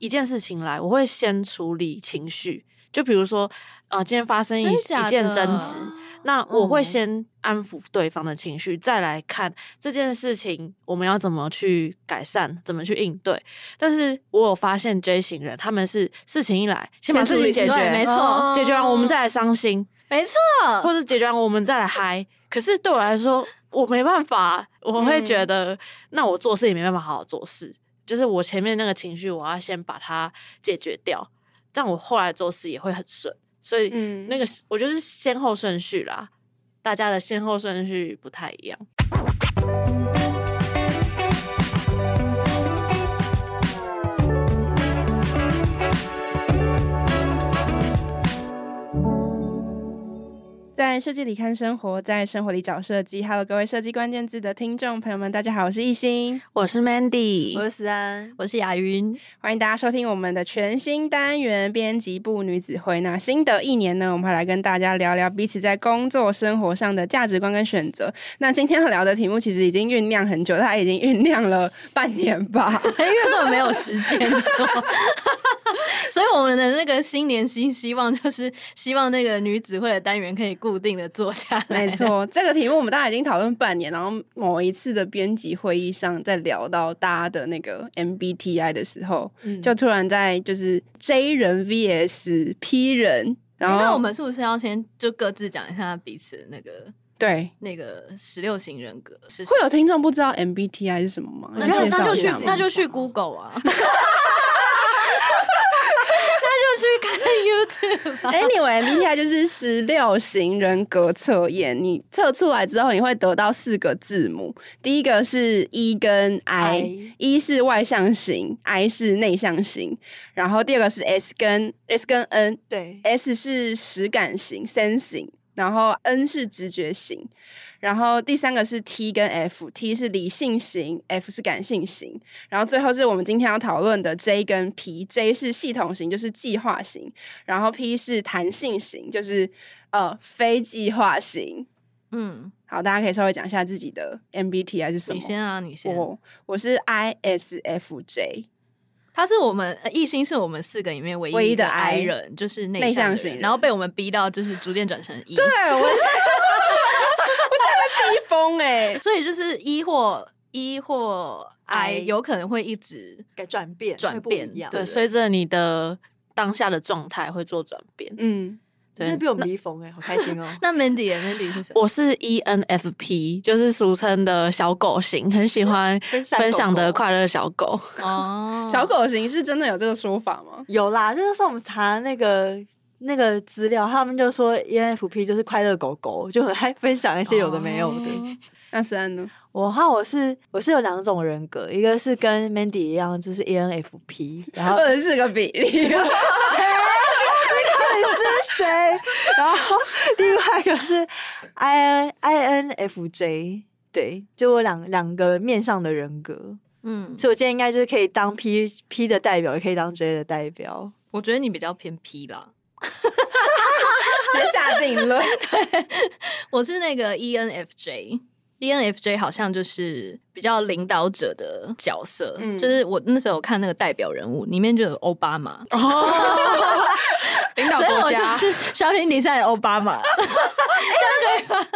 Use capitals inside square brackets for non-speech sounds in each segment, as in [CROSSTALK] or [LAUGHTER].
一件事情来，我会先处理情绪。就比如说，呃，今天发生一一件争执，那我会先安抚对方的情绪，嗯，再来看这件事情我们要怎么去改善，怎么去应对。但是我有发现 J 型人，他们是事情一来，先把事情解决，没错，解决完我们再来伤心，没错，或者解决完我们再来嗨。可是对我来说，我没办法，我会觉得，嗯，那我做事也没办法好好做事。就是我前面那个情绪，我要先把它解决掉。这样我后来做事也会很顺，所以那个我觉得是先后顺序啦，大家的先后顺序不太一样。在设计里看生活，在生活里找设计。Hello，各位设计关键字的听众朋友们，大家好，我是艺兴，我是 Mandy，我是思安，我是雅云。欢迎大家收听我们的全新单元编辑部女子会。那新的一年呢，我们会来跟大家聊聊彼此在工作生活上的价值观跟选择。那今天要聊的题目其实已经酝酿很久，它已经酝酿了半年吧，[LAUGHS] 因为根本没有时间做。[LAUGHS] 所以我们的那个新年新希望就是希望那个女子会的单元可以固定的坐下来。没错，这个题目我们大家已经讨论半年，然后某一次的编辑会议上，在聊到大家的那个 MBTI 的时候，嗯、就突然在就是 J 人 VS P 人，然后、欸、那我们是不是要先就各自讲一下彼此的那个对那个十六型人格？是会有听众不知道 MBTI 是什么吗？那就那就去那就去 Google 啊。[LAUGHS] 去看 YouTube。Anyway，MBTI 就是十六型人格测验。你测出来之后，你会得到四个字母。第一个是 E 跟 I，E 是外向型，I 是内向型。然后第二个是 S 跟 S 跟 N，对，S 是实感型 （Sensing），然后 N 是直觉型。然后第三个是 T 跟 F，T 是理性型，F 是感性型。然后最后是我们今天要讨论的 J 跟 P，J 是系统型，就是计划型，然后 P 是弹性型，就是呃非计划型。嗯，好，大家可以稍微讲一下自己的 MBTI 是什么？你先啊，你先。我我是 ISFJ，他是我们艺兴是我们四个里面唯一的 I 人，就是内向型，然后被我们逼到就是逐渐转成 E。对，我是。一封哎，[LAUGHS] 所以就是一或一或 I 有可能会一直改转变，转变对，随着你的当下的状态会做转变。嗯，对，这是比我们一封哎，好开心哦。[LAUGHS] 那 Mandy，Mandy 是什么？我是 ENFP，就是俗称的小狗型，很喜欢 [LAUGHS] 分享的快乐小狗。哦，小狗型是真的有这个说法吗？有啦，就是说我们查那个。那个资料，他们就说 ENFP 就是快乐狗狗，就很爱分享一些有的没有的。哦、那思安呢？我哈，我是我是有两种人格，一个是跟 Mandy 一样，就是 ENFP，然后二十四个比例，[LAUGHS] 谁？到底是谁？然后另外一个是 I INFJ，对，就我两两个面上的人格，嗯，所以我今天应该就是可以当 P P 的代表，也可以当 J 的代表。我觉得你比较偏 P 啦。[LAUGHS] 直接下定论。[LAUGHS] 对，我是那个 ENFJ，ENFJ 好像就是比较领导者的角色。嗯，就是我那时候看那个代表人物里面就有奥巴马哦，[LAUGHS] 领导国家，所以我就是 shopping design 奥巴马。对那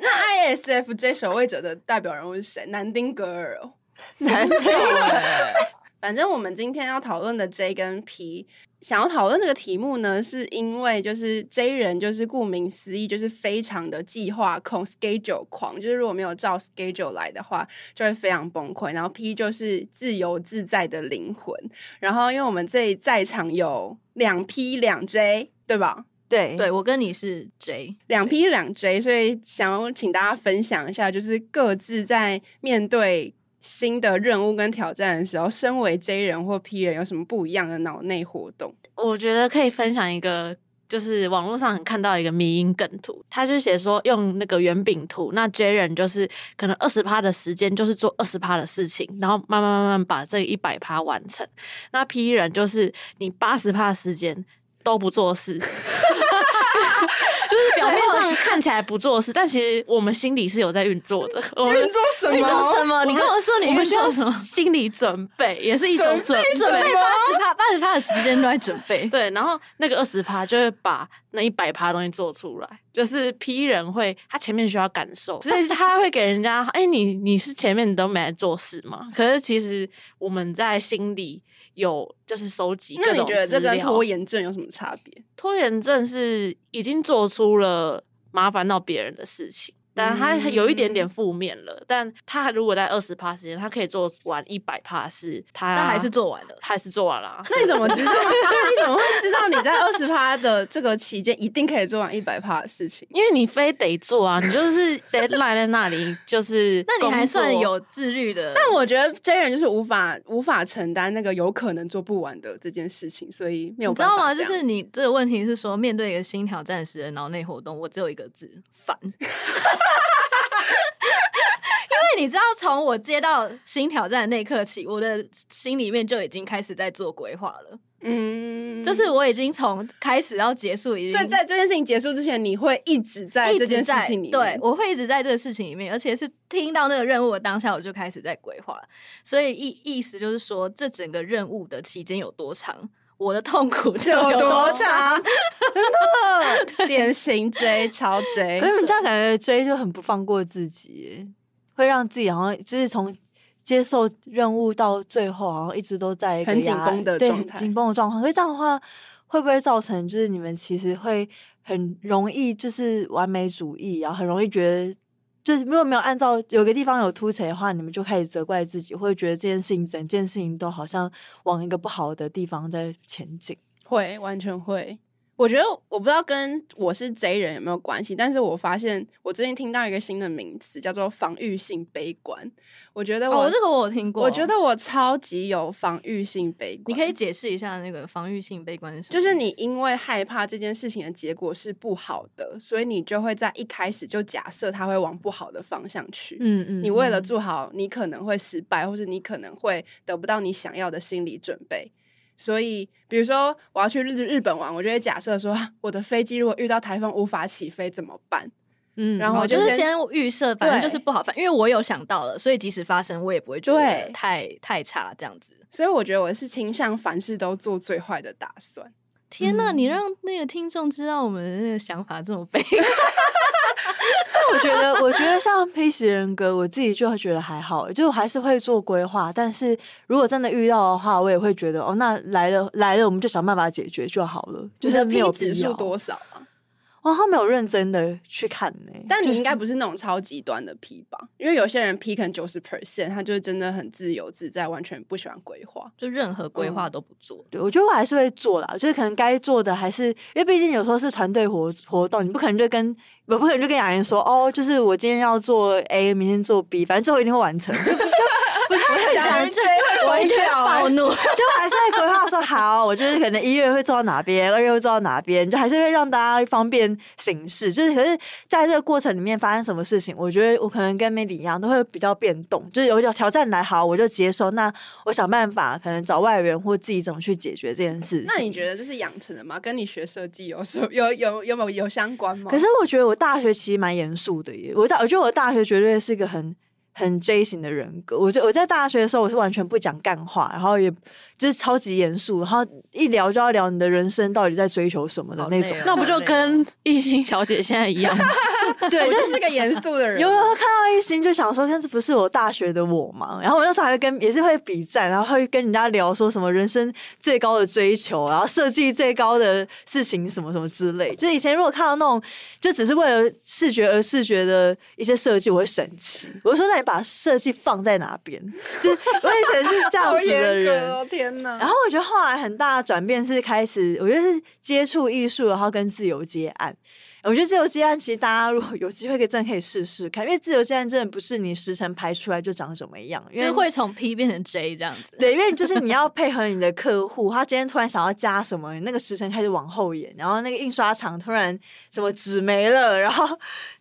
那 ISFJ 守卫者的代表人物是谁？南丁格尔哦，南丁格尔。反正我们今天要讨论的 J 跟 P。想要讨论这个题目呢，是因为就是 J 人就是顾名思义，就是非常的计划控 （schedule 狂），就是如果没有照 schedule 来的话，就会非常崩溃。然后 P 就是自由自在的灵魂。然后因为我们这在场有两 P 两 J，对吧？对，对我跟你是 J，两 P 两 J，所以想要请大家分享一下，就是各自在面对。新的任务跟挑战的时候，身为 J 人或 P 人有什么不一样的脑内活动？我觉得可以分享一个，就是网络上看到一个迷因梗图，他就写说用那个圆饼图，那 J 人就是可能二十趴的时间就是做二十趴的事情，然后慢慢慢慢把这一百趴完成。那 P 人就是你八十趴时间都不做事。[LAUGHS] 就是表面上看起来不做事，但其实我们心里是有在运作的。运作什么？运作什么？你跟我说，你们需要什么？心理准备也是一种准备。准备八十趴，八十趴，的时间都在准备。对，然后那个二十趴就会把那一百趴东西做出来，就是批人会他前面需要感受，所以他会给人家，哎、欸，你你是前面你都没来做事吗？可是其实我们在心里有就是收集。那你觉得这跟拖延症有什么差别？拖延症是已经做出了麻烦到别人的事情。但他有一点点负面了，嗯、但他如果在二十趴时间，他可以做完一百趴事，他但还是做完了，还是做完了。那你怎么知道？[LAUGHS] 那你怎么会知道你在二十趴的这个期间一定可以做完一百趴的事情？因为你非得做啊，你就是 deadline 在那里，就是那你还算有自律的。但我觉得 J 人就是无法无法承担那个有可能做不完的这件事情，所以没有办法。你知道吗？就是你这个问题是说，面对一个新挑战时的脑内活动，我只有一个字：烦。[LAUGHS] 你知道，从我接到新挑战的那一刻起，我的心里面就已经开始在做规划了。嗯，就是我已经从开始到结束，已经。所以在这件事情结束之前，你会一直在这件事情里面。对，我会一直在这个事情里面，而且是听到那个任务的当下，我就开始在规划。所以意意思就是说，这整个任务的期间有多长，我的痛苦就有多长。[LAUGHS] 真的，典型 J 超 J。可是你这样感觉 J 就很不放过自己。会让自己好像就是从接受任务到最后，好像一直都在很紧绷的状态，紧绷的状况。所以这样的话，会不会造成就是你们其实会很容易就是完美主义，然后很容易觉得，就是如果没有按照有个地方有凸起的话，你们就开始责怪自己，会觉得这件事情整件事情都好像往一个不好的地方在前进，会完全会。我觉得我不知道跟我是 J 人有没有关系，但是我发现我最近听到一个新的名词叫做防御性悲观。我觉得我、哦、这个我有听过，我觉得我超级有防御性悲观。你可以解释一下那个防御性悲观是什么？就是你因为害怕这件事情的结果是不好的，所以你就会在一开始就假设它会往不好的方向去。嗯，嗯嗯。你为了做好你可能会失败，或是你可能会得不到你想要的心理准备。所以，比如说我要去日日本玩，我就会假设说，[LAUGHS] 我的飞机如果遇到台风无法起飞怎么办？嗯，然后我就，就是先预设，反正就是不好，反因为我有想到了，所以即使发生，我也不会觉得太太差这样子。所以我觉得我是倾向凡事都做最坏的打算。天呐，你让那个听众知道我们的那个想法这么悲。[LAUGHS] 但我觉得，我觉得像 P 型人格，我自己就会觉得还好，就还是会做规划。但是如果真的遇到的话，我也会觉得哦，那来了来了，我们就想办法解决就好了。就是没有指数多少啊？哇，他没有认真的去看呢、欸。但你应该不是那种超极端的 P 吧？因为有些人 P 可能九十 percent，他就是真的很自由自在，完全不喜欢规划，就任何规划都不做。对，我觉得我还是会做啦，就是可能该做的还是，因为毕竟有时候是团队活活动，你不可能就跟我不可能就跟雅妍说哦，就是我今天要做 A，明天做 B，反正最后一定会完成。[LAUGHS] 不是这样子，我一定要暴怒，[LAUGHS] 就还是会规划说好，我就是可能一月会做到哪边，二月会做到哪边，就还是会让大家方便行事。就是可是在这个过程里面发生什么事情，我觉得我可能跟 Mandy 一样，都会比较变动。就是有有挑战来，好，我就接受。那我想办法，可能找外援或自己怎么去解决这件事情。那你觉得这是养成的吗？跟你学设计有什有有有没有有相关吗？可是我觉得我大学其实蛮严肃的耶。我大我觉得我大学绝对是一个很。很 J 型的人格，我就我在大学的时候，我是完全不讲干话，然后也就是超级严肃，然后一聊就要聊你的人生到底在追求什么的那种，那不就跟艺兴小姐现在一样？对，我就是个严肃的人。有没有看到一心就想说，这不是我大学的我吗？然后我那时候还会跟也是会比战，然后会跟人家聊说什么人生最高的追求，然后设计最高的事情什么什么之类。就以前如果看到那种就只是为了视觉而视觉的一些设计，我会生气。我就说，那你把设计放在哪边？就是我以前是这样子的人，[LAUGHS] 哦天哪！然后我觉得后来很大的转变是开始，我觉得是接触艺术，然后跟自由接案。我觉得自由接案其实大家如果有机会，可以真的可以试试看，因为自由接案真的不是你时辰排出来就长什么样，因为会从 P 变成 J 这样子。对，因为就是你要配合你的客户，他今天突然想要加什么，那个时辰开始往后延，然后那个印刷厂突然什么纸没了，然后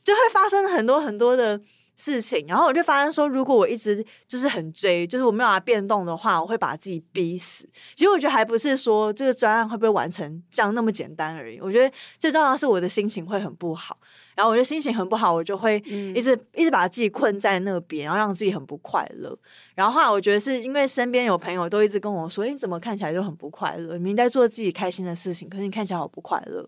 就会发生很多很多的事情，然后我就发现说，如果我一直就是很追，就是我没有办法变动的话，我会把自己逼死。其实我觉得还不是说这个专案会不会完成这样那么简单而已。我觉得最重要的是我的心情会很不好，然后我觉得心情很不好，我就会一直、嗯、一直把自己困在那边，然后让自己很不快乐。然后后来我觉得是因为身边有朋友都一直跟我说：“诶，你怎么看起来就很不快乐？明明在做自己开心的事情，可是你看起来好不快乐。”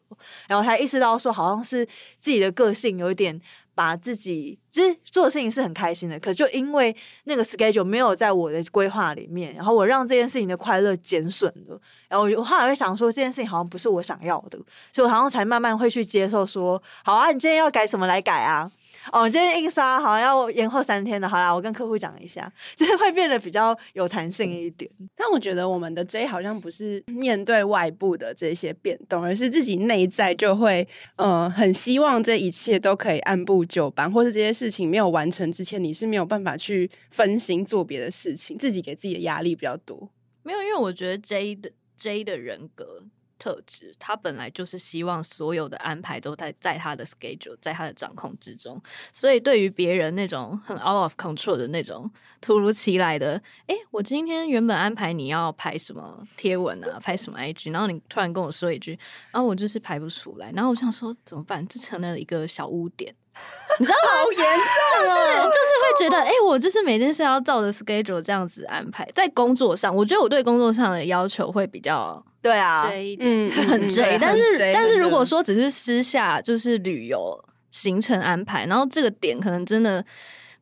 然后才意识到说，好像是自己的个性有一点。把自己其实做的事情是很开心的，可就因为那个 schedule 没有在我的规划里面，然后我让这件事情的快乐减损了，然后我后来会想说，这件事情好像不是我想要的，所以我好像才慢慢会去接受说，好啊，你今天要改什么来改啊。哦，今天印刷好像要延后三天的，好啦，我跟客户讲一下，[LAUGHS] 就是会变得比较有弹性一点。但我觉得我们的 J 好像不是面对外部的这些变动，而是自己内在就会，呃，很希望这一切都可以按部就班，或是这些事情没有完成之前，你是没有办法去分心做别的事情，自己给自己的压力比较多。没有，因为我觉得 J 的 J 的人格。特质，他本来就是希望所有的安排都在在他的 schedule，在他的掌控之中。所以对于别人那种很 out of control 的那种突如其来的，诶，我今天原本安排你要拍什么贴文啊，拍什么 IG，然后你突然跟我说一句，然后我就是排不出来，然后我想说怎么办？这成了一个小污点。[LAUGHS] 你知道吗？好严重，就是就是会觉得，哎、欸，我就是每件事要照着 schedule 这样子安排。在工作上，我觉得我对工作上的要求会比较对啊，嗯，很追。但是但是如果说只是私下就是旅游行程安排，然后这个点可能真的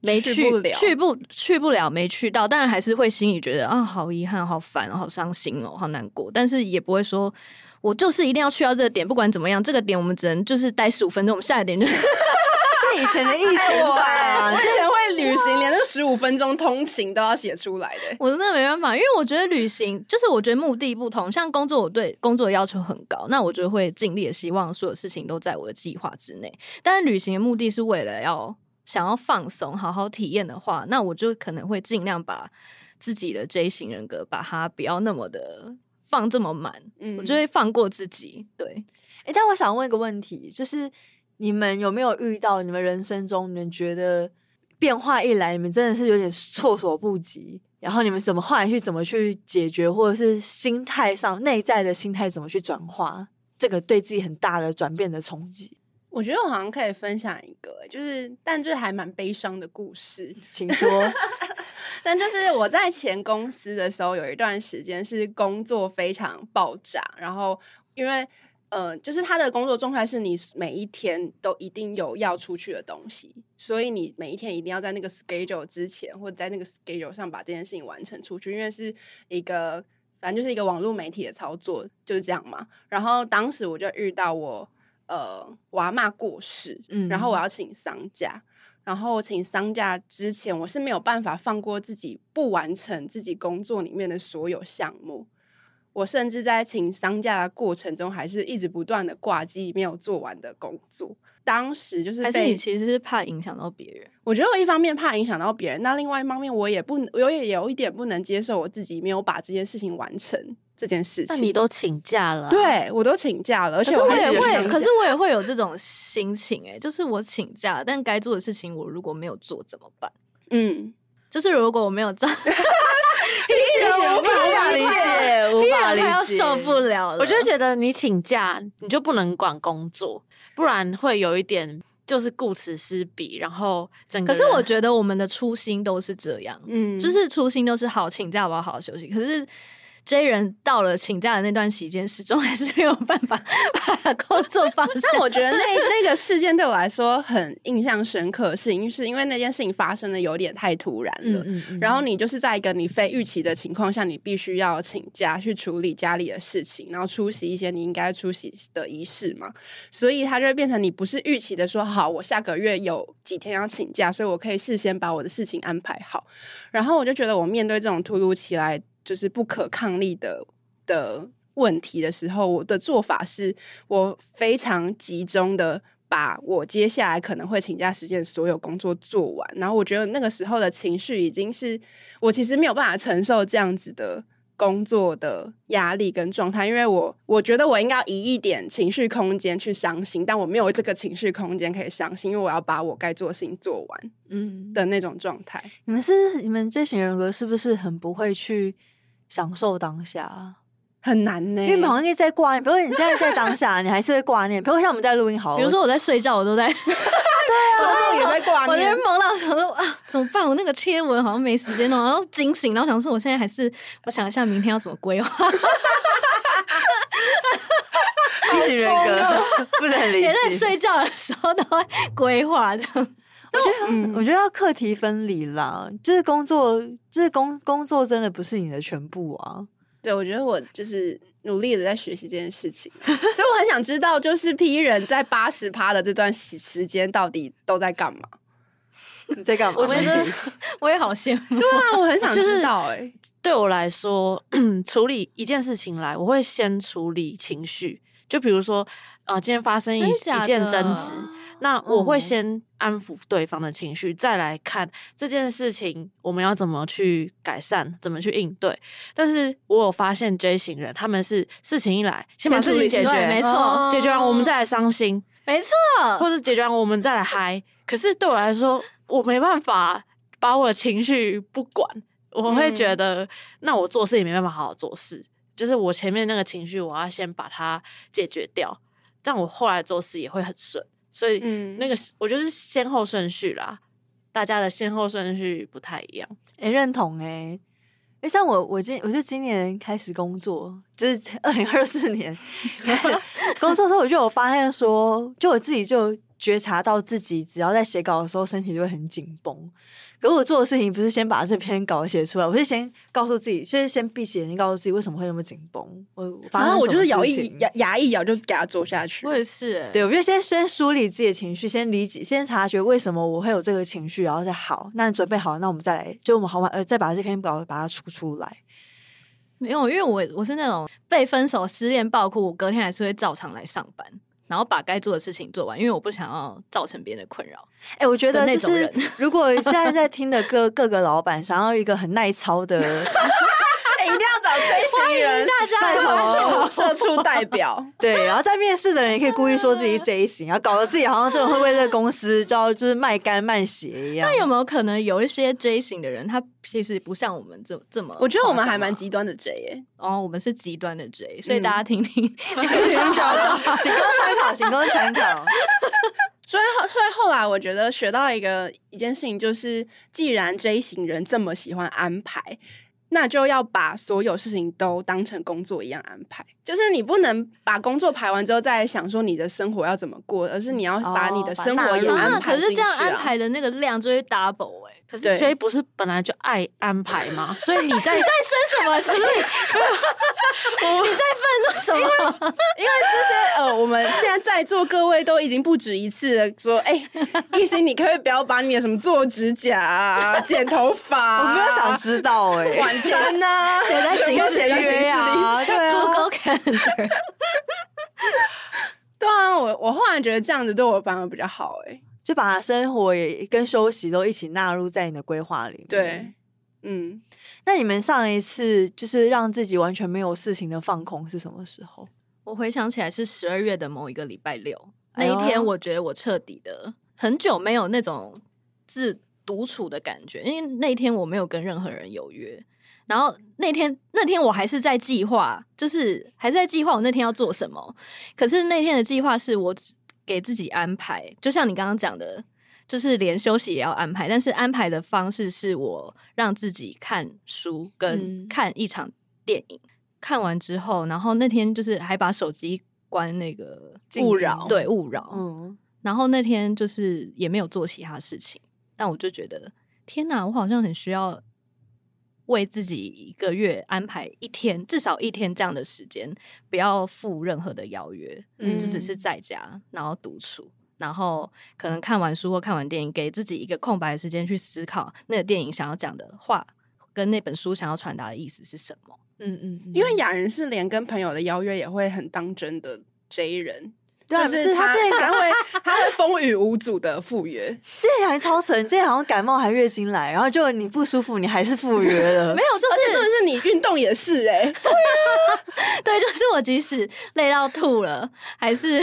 没去，去不了，去不去不了，没去到，当然还是会心里觉得啊，好遗憾，好烦，好伤心哦，好难过。但是也不会说我就是一定要去到这个点，不管怎么样，这个点我们只能就是待十五分钟，我们下一点就。以前的意思啊，我以前会旅行，连那十五分钟通勤都要写出来的。我真的没办法，因为我觉得旅行就是我觉得目的不同。像工作，我对工作的要求很高，那我就会尽力的希望所有事情都在我的计划之内。但是旅行的目的是为了要想要放松、好好体验的话，那我就可能会尽量把自己的 J 型人格把它不要那么的放这么满，嗯，我就会放过自己。对，哎、欸，但我想问一个问题，就是。你们有没有遇到你们人生中，你们觉得变化一来，你们真的是有点措手不及？然后你们怎么后来去怎么去解决，或者是心态上内在的心态怎么去转化这个对自己很大的转变的冲击？我觉得我好像可以分享一个，就是但这还蛮悲伤的故事，请说。[LAUGHS] 但就是我在前公司的时候，有一段时间是工作非常爆炸，然后因为。呃，就是他的工作状态是你每一天都一定有要出去的东西，所以你每一天一定要在那个 schedule 之前，或者在那个 schedule 上把这件事情完成出去，因为是一个反正就是一个网络媒体的操作，就是这样嘛。然后当时我就遇到我呃，我阿嬷过世，嗯，然后我要请丧假，然后请丧假之前，我是没有办法放过自己不完成自己工作里面的所有项目。我甚至在请丧假的过程中，还是一直不断的挂机没有做完的工作。当时就是被，还是你其实是怕影响到别人。我觉得我一方面怕影响到别人，那另外一方面我也不，我也有一点不能接受我自己没有把这件事情完成这件事情。那你都请假了啊？对，我都请假了，而且我，我也会，可是我也会有这种心情哎，就是我请假，但该做的事情我如果没有做怎么办？嗯，就是如果我没有做。[LAUGHS] 理解，无法理解，无法理解，要受不了了。我就觉得你请假，你就不能管工作，不然会有一点就是顾此失彼，然后整个。可是我觉得我们的初心都是这样，嗯，就是初心都是好，请假我要好好休息。可是。J 人到了请假的那段时间，始终 [LAUGHS] 还是没有办法把工作放下。[LAUGHS] 但我觉得那那个事件对我来说很印象深刻，是因是因为那件事情发生的有点太突然了。嗯嗯嗯，然后你就是在一个你非预期的情况下，你必须要请假去处理家里的事情，然后出席一些你应该出席的仪式嘛。所以它就会变成你不是预期的说好，我下个月有几天要请假，所以我可以事先把我的事情安排好。然后我就觉得我面对这种突如其来。就是不可抗力的的问题的时候，我的做法是我非常集中的把我接下来可能会请假时间所有工作做完，然后我觉得那个时候的情绪已经是我其实没有办法承受这样子的工作的压力跟状态，因为我我觉得我应该要移一点情绪空间去伤心，但我没有这个情绪空间可以伤心，因为我要把我该做的事情做完，嗯的那种状态。你们是你们这型人格是不是很不会去享受当下？很难呢，因为好像一直在挂念。比如说你现在在当下，[LAUGHS] 你还是会挂念。比如说像我们在录音好，比如说我在睡觉，我都在。[LAUGHS] 对啊，[LAUGHS] 也在挂念。我觉得懵到想说啊，怎么办？我那个贴文好像没时间弄，然后惊醒，然后想说我现在还是我想一下明天要怎么规划。P 型人格不能理解。连在睡觉的时候都会规划这样。我觉得，嗯、我觉得要课题分离啦。就是工作，就是工工作真的不是你的全部啊。对，我觉得我就是努力的在学习这件事情，所以我很想知道，就是 P 人在八十趴的这段时时间到底都在干嘛？你 [LAUGHS] 在干嘛？我觉得我也好羡慕。对啊，我很想知道、欸。哎，对我来说，[CLEARS THROAT] 处理一件事情来，我会先处理情绪。就比如说，呃，今天发生一一件争执。那我会先安抚对方的情绪，嗯、再来看这件事情我们要怎么去改善，怎么去应对。但是我有发现 J 型人他们是事情一来先把事情解决，没错，解决完我们再来伤心，没错，或者解决完我们再来嗨。可是对我来说，我没办法把我的情绪不管，我会觉得、嗯、那我做事也没办法好好做事。就是我前面那个情绪，我要先把它解决掉，这样我后来做事也会很顺。所以，那个我觉得是先后顺序啦，大家的先后顺序不太一样。哎、欸，认同哎、欸，因为像我，我今我就今年开始工作，就是 [LAUGHS] 二零二四年 [LAUGHS] 工作的时候，我就有发现说，就我自己就觉察到自己，只要在写稿的时候，身体就会很紧绷。可是我做的事情不是先把这篇稿写出来，我是先告诉自己，就是先闭起眼睛告诉自己为什么会那么紧绷。我反正我就是咬一牙牙一咬就给他做下去。我也是、欸，对，我就先先梳理自己的情绪，先理解，先察觉为什么我会有这个情绪，然后再好。那你准备好了，那我们再来，就我们好完呃，再把这篇稿把它出出来。没有，因为我我是那种被分手、失恋、爆哭，我隔天还是会照常来上班。然后把该做的事情做完，因为我不想要造成别人的困扰。哎、欸，我觉得就是，如果现在在听的各 [LAUGHS] 各个老板想要一个很耐操的。一定要找 J 型人，社畜社畜代表。对，然后在面试的人也可以故意说自己 J 型，然后搞得自己好像真的会为这个公司就要就是卖肝卖血一样。那有没有可能有一些 J 型的人，他其实不像我们这这么？我觉得我们还蛮极端的 J 耶。哦，我们是极端的 J，所以大家听听，[LAUGHS] 请听参考，[LAUGHS] 仅供参考，仅供参考。所以后，所以后来我觉得学到一个一件事情，就是既然 J 型人这么喜欢安排。那就要把所有事情都当成工作一样安排，就是你不能把工作排完之后再想说你的生活要怎么过，而是你要把你的生活也安排。可是这样安排的那个量就会 double 哎、欸。可是 J 不是本来就爱安排吗？所以你在 [LAUGHS] 你在生什么气？你在愤怒什么？因为这些呃，我们现在在座各位都已经不止一次的说，哎、欸，亦欣，你可以不要把你的什么做指甲啊、剪头发、啊，我没有想知道哎、欸，晚餐呢？写在行事历啊，对啊，Google [LAUGHS] 对啊，我我忽然觉得这样子对我反而比较好哎、欸。就把生活也跟休息都一起纳入在你的规划里面。对，嗯，那你们上一次就是让自己完全没有事情的放空是什么时候？我回想起来是十二月的某一个礼拜六，那一天，我觉得我彻底的很久没有那种自独处的感觉，因为那一天我没有跟任何人有约，然后那天那天我还是在计划，就是还是在计划我那天要做什么，可是那天的计划是我。给自己安排，就像你刚刚讲的，就是连休息也要安排。但是安排的方式是我让自己看书跟看一场电影，嗯、看完之后，然后那天就是还把手机关那个勿扰，对勿扰。嗯，然后那天就是也没有做其他事情，但我就觉得天哪，我好像很需要。为自己一个月安排一天，至少一天这样的时间，不要赴任何的邀约，嗯，就只是在家，然后独处，然后可能看完书或看完电影，给自己一个空白的时间去思考那个电影想要讲的话，跟那本书想要传达的意思是什么。嗯嗯，因为雅人是连跟朋友的邀约也会很当真的 J 人，就是他他会他会风雨无阻的赴约。[LAUGHS] 之前还超神，之前好像感冒还月经来，然后就你不舒服，你还是赴约了。[LAUGHS] 没有，就是重点是你运动也是哎、[LAUGHS] 欸。对啊，对，就是我即使累到吐了，还是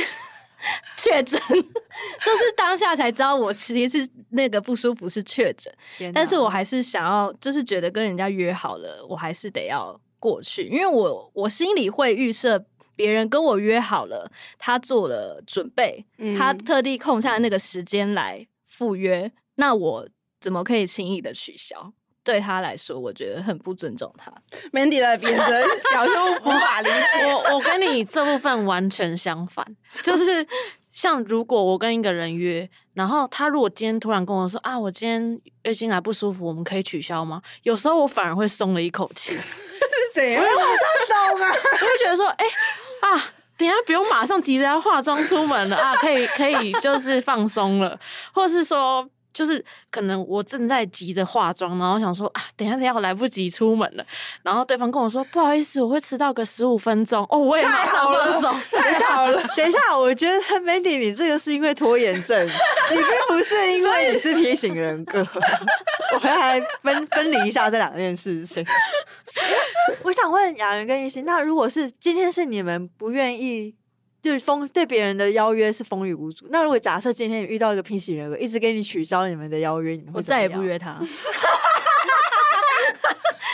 确诊，就是当下才知道我其实是那个不舒服是确诊，但是我还是想要，就是觉得跟人家约好了，我还是得要过去，因为我我心里会预设。别人跟我约好了，他做了准备，嗯、他特地空下那个时间来赴约，那我怎么可以轻易的取消？对他来说，我觉得很不尊重他。Mandy 的眼神表示无法理解。[LAUGHS] 我我跟你这部分完全相反，[LAUGHS] 就是像如果我跟一个人约，然后他如果今天突然跟我说啊，我今天月经来不舒服，我们可以取消吗？有时候我反而会松了一口气。[LAUGHS] 是谁？我马上懂啊！我会觉得说，哎、欸。啊，等下不用马上急着要化妆出门了啊，可以可以就是放松了，或是说。就是可能我正在急着化妆，然后想说啊，等一下等一下我来不及出门了，然后对方跟我说不好意思，我会迟到个十五分钟哦，我也马上放松，太好了。[LAUGHS] 等一下，我觉得 [LAUGHS] Mandy 你这个是因为拖延症，[LAUGHS] 你并不是因为你是 P 型人格。我们来分分离一下这两件事情。我想问雅媛跟一心，那如果是今天是你们不愿意。就是风对别人的邀约是风雨无阻。那如果假设今天你遇到一个平行人格，一直给你取消你们的邀约，你会我再也不约他。[LAUGHS]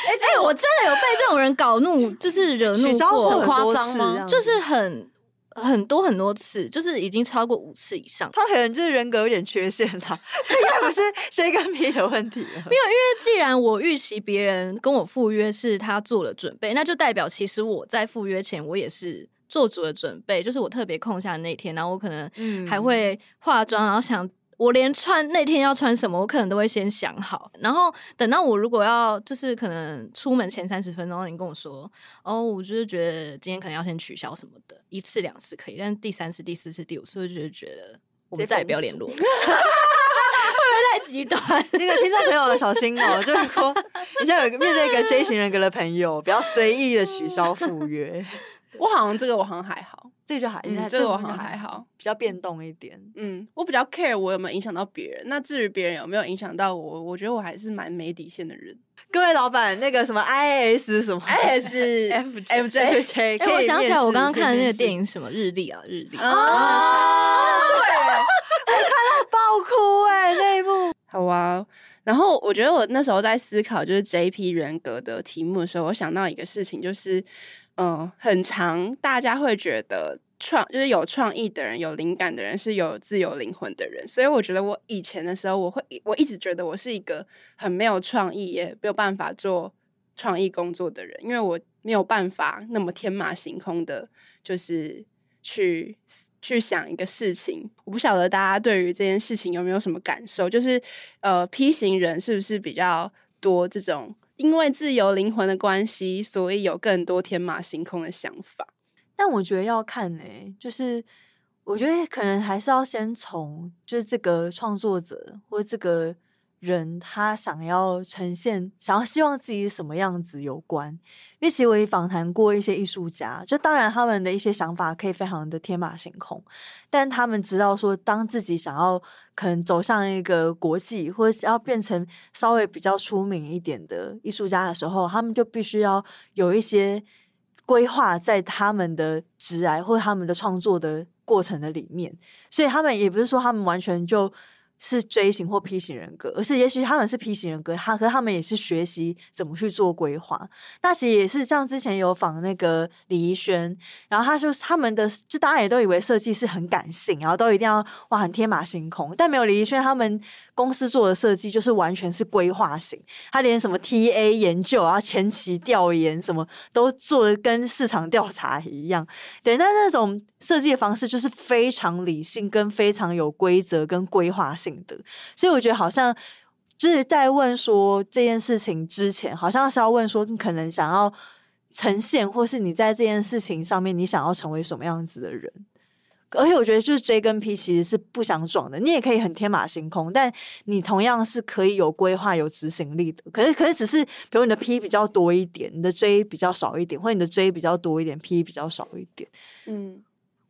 哎、欸，我真的有被这种人搞怒，就是惹怒过，很夸张吗？就是很很多很多次，就是已经超过五次以上。他可能就是人格有点缺陷啦，他应该不是谁跟 P 的问题。没有，因为既然我预期别人跟我赴约是他做了准备，那就代表其实我在赴约前我也是。做足了准备，就是我特别空下的那天，然后我可能还会化妆，然后想我连穿那天要穿什么，我可能都会先想好。然后等到我如果要就是可能出门前三十分钟，你跟我说哦，我就是觉得今天可能要先取消什么的，一次两次可以，但是第三次、第四次、第五次，我就觉得我们再也不要联络，[LAUGHS] 会不会太极端？[LAUGHS] 那个听众朋友小心哦，就是说 [LAUGHS] 你现在有一个面对一个 J 型人格的朋友，不要随意的取消赴约。我好像这个我好像还好，这个就还，嗯、这个我好像还好，比较变动一点。嗯，我比较 care 我有没有影响到别人。那至于别人有没有影响到我，我觉得我还是蛮没底线的人。[LAUGHS] 各位老板，那个什么 I S 什么 I S [LAUGHS] F J F J，哎，我想起来我刚刚看的那个电影什么日历啊，日历啊，哦、对，我看到爆哭哎、欸，那一幕。好啊，然后我觉得我那时候在思考就是 J P 人格的题目的时候，我想到一个事情就是。嗯，很长，大家会觉得创就是有创意的人、有灵感的人是有自由灵魂的人，所以我觉得我以前的时候，我会我一直觉得我是一个很没有创意，也没有办法做创意工作的人，因为我没有办法那么天马行空的，就是去去想一个事情。我不晓得大家对于这件事情有没有什么感受，就是呃，P 型人是不是比较多这种？因为自由灵魂的关系，所以有更多天马行空的想法。但我觉得要看呢、就是我觉得可能还是要先从就是这个创作者或这个人他想要呈现、想要希望自己什么样子有关。因为其实我也访谈过一些艺术家，就当然他们的一些想法可以非常的天马行空，但他们知道说，当自己想要可能走向一个国际，或者要变成稍微比较出名一点的艺术家的时候，他们就必须要有一些规划在他们的职涯或他们的创作的过程的里面，所以他们也不是说他们完全就。是 J 型或 P 型人格，而是也许他们是 P 型人格，他可他们也是学习怎么去做规划。那其实也是像之前有访那个李怡轩，然后他就他们的，就大家也都以为设计是很感性，然后都一定要哇很天马行空，但没有李怡轩他们公司做的设计就是完全是规划型，他连什么 TA 研究啊、前期调研什么都做的跟市场调查一样。对，但那种设计的方式就是非常理性，跟非常有规则跟规划性。的，所以我觉得好像就是在问说这件事情之前，好像是要问说你可能想要呈现，或是你在这件事情上面你想要成为什么样子的人。而且我觉得就是 J 跟 P 其实是不相撞的，你也可以很天马行空，但你同样是可以有规划、有执行力的。可是，可是只是比如你的 P 比较多一点，你的 J 比较少一点，或者你的 J 比较多一点，P 比较少一点。嗯。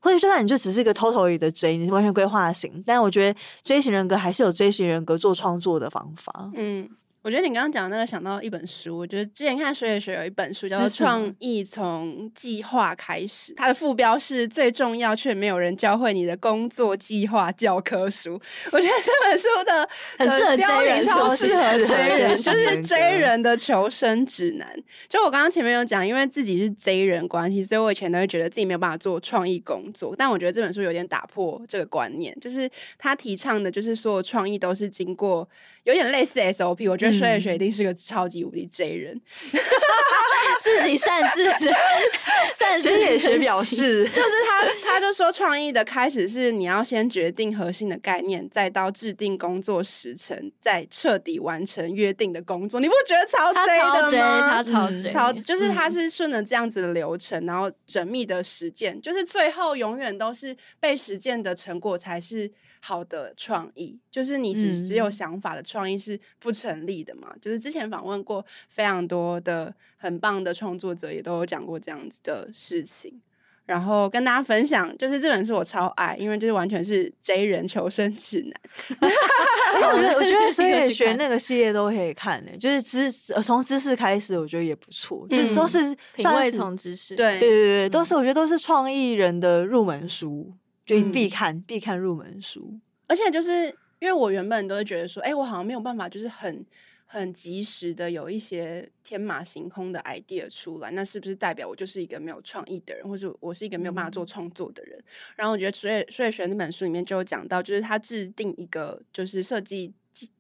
或者就算你就只是一个 totally 的 J，你是完全规划型，但我觉得 J 型人格还是有 J 型人格做创作的方法。嗯。我觉得你刚刚讲的那个想到一本书，我觉得之前看水水学有一本书叫做《创意从计划开始》，它的副标是最重要却没有人教会你的工作计划教科书。我觉得这本书的 [LAUGHS] 很适合追人，超适合追人，是就是追人的求生指南。就我刚刚前面有讲，因为自己是 J 人关系，所以我以前都会觉得自己没有办法做创意工作。但我觉得这本书有点打破这个观念，就是他提倡的，就是所有创意都是经过。有点类似 SOP，我觉得水水一定是个超级无敌 J 人，嗯、[LAUGHS] 自己擅自 [LAUGHS] 擅自也是表示，就是他他就说创意的开始是你要先决定核心的概念，再到制定工作时程，再彻底完成约定的工作，你不觉得超 J 的吗？他超 J，超就是他是顺着这样子的流程，然后缜密的实践，就是最后永远都是被实践的成果才是。好的创意，就是你只只有想法的创意是不成立的嘛？嗯、就是之前访问过非常多的很棒的创作者，也都有讲过这样子的事情。然后跟大家分享，就是这本书我超爱，因为就是完全是 J 人求生指南。[LAUGHS] 我觉得我觉得 [LAUGHS] 所以学那个系列都可以看的，就是知从知识开始，我觉得也不错，嗯、就是都是品味从知识，对对对对，都是我觉得都是创意人的入门书。就必看、嗯、必看入门书，而且就是因为我原本都会觉得说，哎、欸，我好像没有办法，就是很很及时的有一些天马行空的 idea 出来，那是不是代表我就是一个没有创意的人，或者我是一个没有办法做创作的人？嗯、然后我觉得所以所以选那本书里面就有讲到，就是他制定一个就是设计。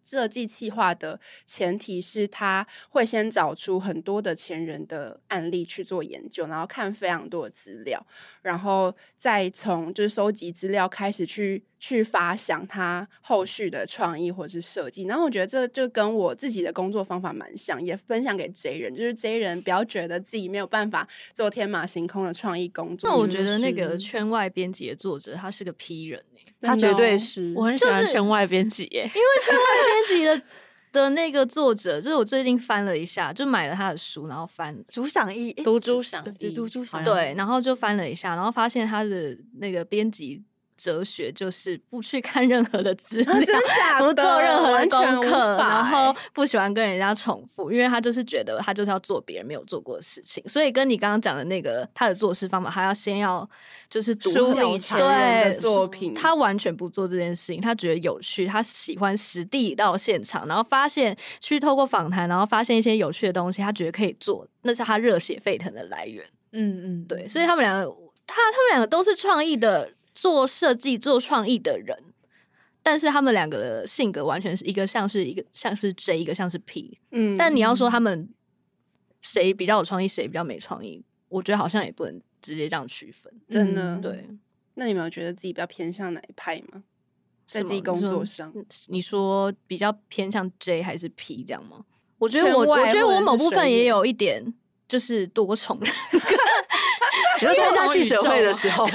设计企划的前提是他会先找出很多的前人的案例去做研究，然后看非常多的资料，然后再从就是收集资料开始去去发想他后续的创意或是设计。然后我觉得这就跟我自己的工作方法蛮像，也分享给 J 人，就是 J 人不要觉得自己没有办法做天马行空的创意工作。那我觉得那个圈外编辑的作者他是个 P 人。他绝对是，我很喜欢圈外编辑耶，因为圈外编辑的 [LAUGHS] 的那个作者，就是我最近翻了一下，就买了他的书，然后翻朱响一读朱响一读朱响对，然后就翻了一下，然后发现他的那个编辑。哲学就是不去看任何的资料，啊、[LAUGHS] 不做任何的功课，然后不喜欢跟人家重复，因为他就是觉得他就是要做别人没有做过的事情。所以跟你刚刚讲的那个他的做事方法，他要先要就是读书里前人的作品，他完全不做这件事情。他觉得有趣，他喜欢实地到现场，然后发现去透过访谈，然后发现一些有趣的东西，他觉得可以做，那是他热血沸腾的来源。嗯嗯，对，所以他们两个，他他们两个都是创意的。做设计、做创意的人，但是他们两个的性格完全是一个像是一个像是 J，一个像是 P。嗯，但你要说他们谁比较有创意，谁比较没创意，我觉得好像也不能直接这样区分。真的，对。那你们有觉得自己比较偏向哪一派吗？在自己工作上，你说，你说比较偏向 J 还是 P 这样吗？我觉得我我觉得我某部分也有一点就是多重。[LAUGHS] 你说参加记者会的时候吗？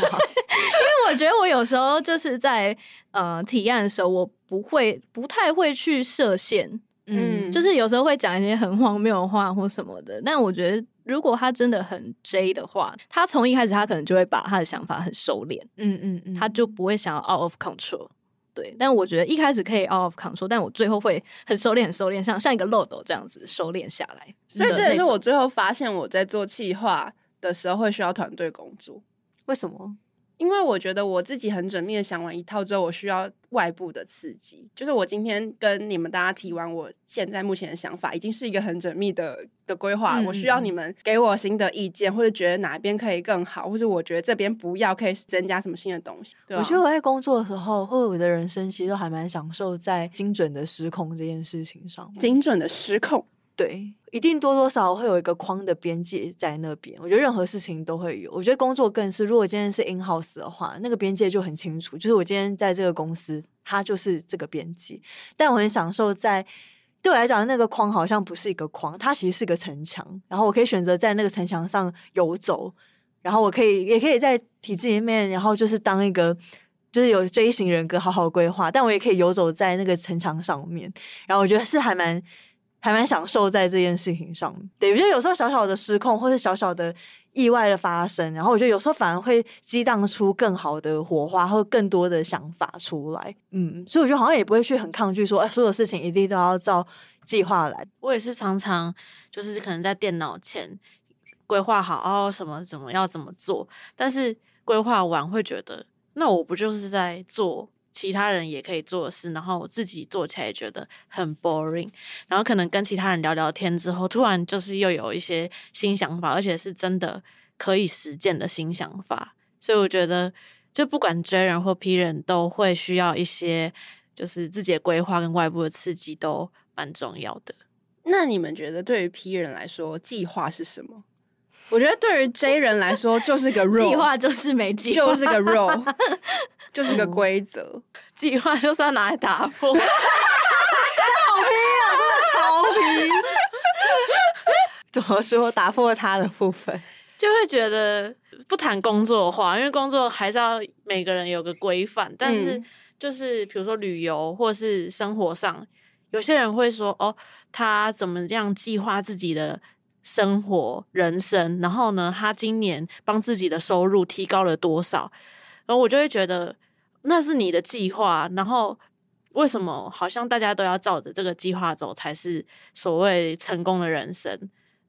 [LAUGHS] 我觉得我有时候就是在呃提案的时候，我不会不太会去设限，嗯，就是有时候会讲一些很荒谬的话或什么的。但我觉得如果他真的很 J 的话，他从一开始他可能就会把他的想法很收敛，嗯嗯嗯，他就不会想要 out of control。对，但我觉得一开始可以 out of control，但我最后会很收敛，很收敛，像像一个漏斗这样子收敛下来。所以这也是我最后发现我在做企划的时候会需要团队工作。为什么？因为我觉得我自己很缜密的想完一套之后，我需要外部的刺激。就是我今天跟你们大家提完我现在目前的想法，已经是一个很缜密的的规划。嗯、我需要你们给我新的意见，或者觉得哪一边可以更好，或者我觉得这边不要，可以增加什么新的东西。对啊、我觉得我在工作的时候，或者我的人生其实都还蛮享受在精准的失控这件事情上。精准的失控。对，一定多多少会有一个框的边界在那边。我觉得任何事情都会有。我觉得工作更是，如果今天是 in house 的话，那个边界就很清楚。就是我今天在这个公司，它就是这个边界。但我很享受在对我来讲，那个框好像不是一个框，它其实是个城墙。然后我可以选择在那个城墙上游走，然后我可以也可以在体制里面，然后就是当一个就是有 J 型人格好好规划，但我也可以游走在那个城墙上面。然后我觉得是还蛮。还蛮享受在这件事情上，对，我觉得有时候小小的失控，或是小小的意外的发生，然后我觉得有时候反而会激荡出更好的火花，或更多的想法出来。嗯，所以我觉得好像也不会去很抗拒说，哎，所有事情一定都要照计划来。我也是常常就是可能在电脑前规划好哦，什么怎么要怎么做，但是规划完会觉得，那我不就是在做其他人也可以做的事，然后我自己做起来也觉得很 boring，然后可能跟其他人聊聊天之后，突然就是又有一些新想法，而且是真的可以实践的新想法，所以我觉得就不管 J 人或 P 人都会需要一些就是自己的规划跟外部的刺激都蛮重要的。那你们觉得对于 P 人来说，计划是什么？我觉得对于 J 人来说，就是个 role，计划就是没计划，就是个 role，[LAUGHS] 就是个规则。计划就是要拿来打破，这好拼啊！真的超拼。怎么说？打破他的部分，就会觉得不谈工作的话，因为工作还是要每个人有个规范。但是就是比如说旅游或是生活上，有些人会说：“哦，他怎么这样计划自己的？”生活、人生，然后呢，他今年帮自己的收入提高了多少？然后我就会觉得那是你的计划。然后为什么好像大家都要照着这个计划走才是所谓成功的人生？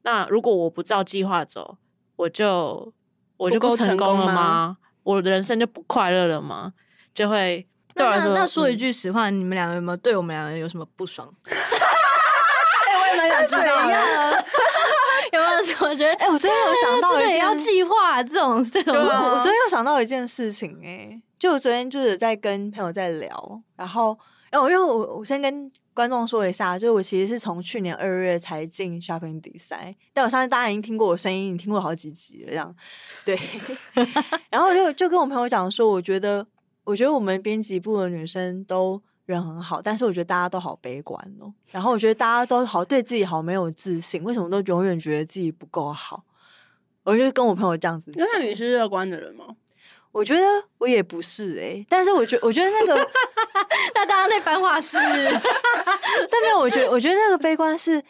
那如果我不照计划走，我就我就不成功了吗？吗我的人生就不快乐了吗？就会对我来说，那说一句实话，嗯、你们两个有没有对我们两个有什么不爽？[LAUGHS] 哎我也蛮想知道。[LAUGHS] 有没有？我觉得，哎、欸，我昨天有想到一件，要计划这种这种。我昨天有想到一件事情、欸，哎，就我昨天就是在跟朋友在聊，然后，哎，我因为我我先跟观众说一下，就是我其实是从去年二月才进 Shopping Design，但我相信大家已经听过我声音，你听过好几集了，这样，对。[LAUGHS] 然后就就跟我朋友讲说，我觉得，我觉得我们编辑部的女生都。人很好，但是我觉得大家都好悲观哦。然后我觉得大家都好对自己好没有自信，为什么都永远觉得自己不够好？我就跟我朋友这样子。那你是乐观的人吗？我觉得我也不是哎、欸，但是我觉得我觉得那个，[LAUGHS] 那大家那番话是，[LAUGHS] 但没有，我觉得我觉得那个悲观是，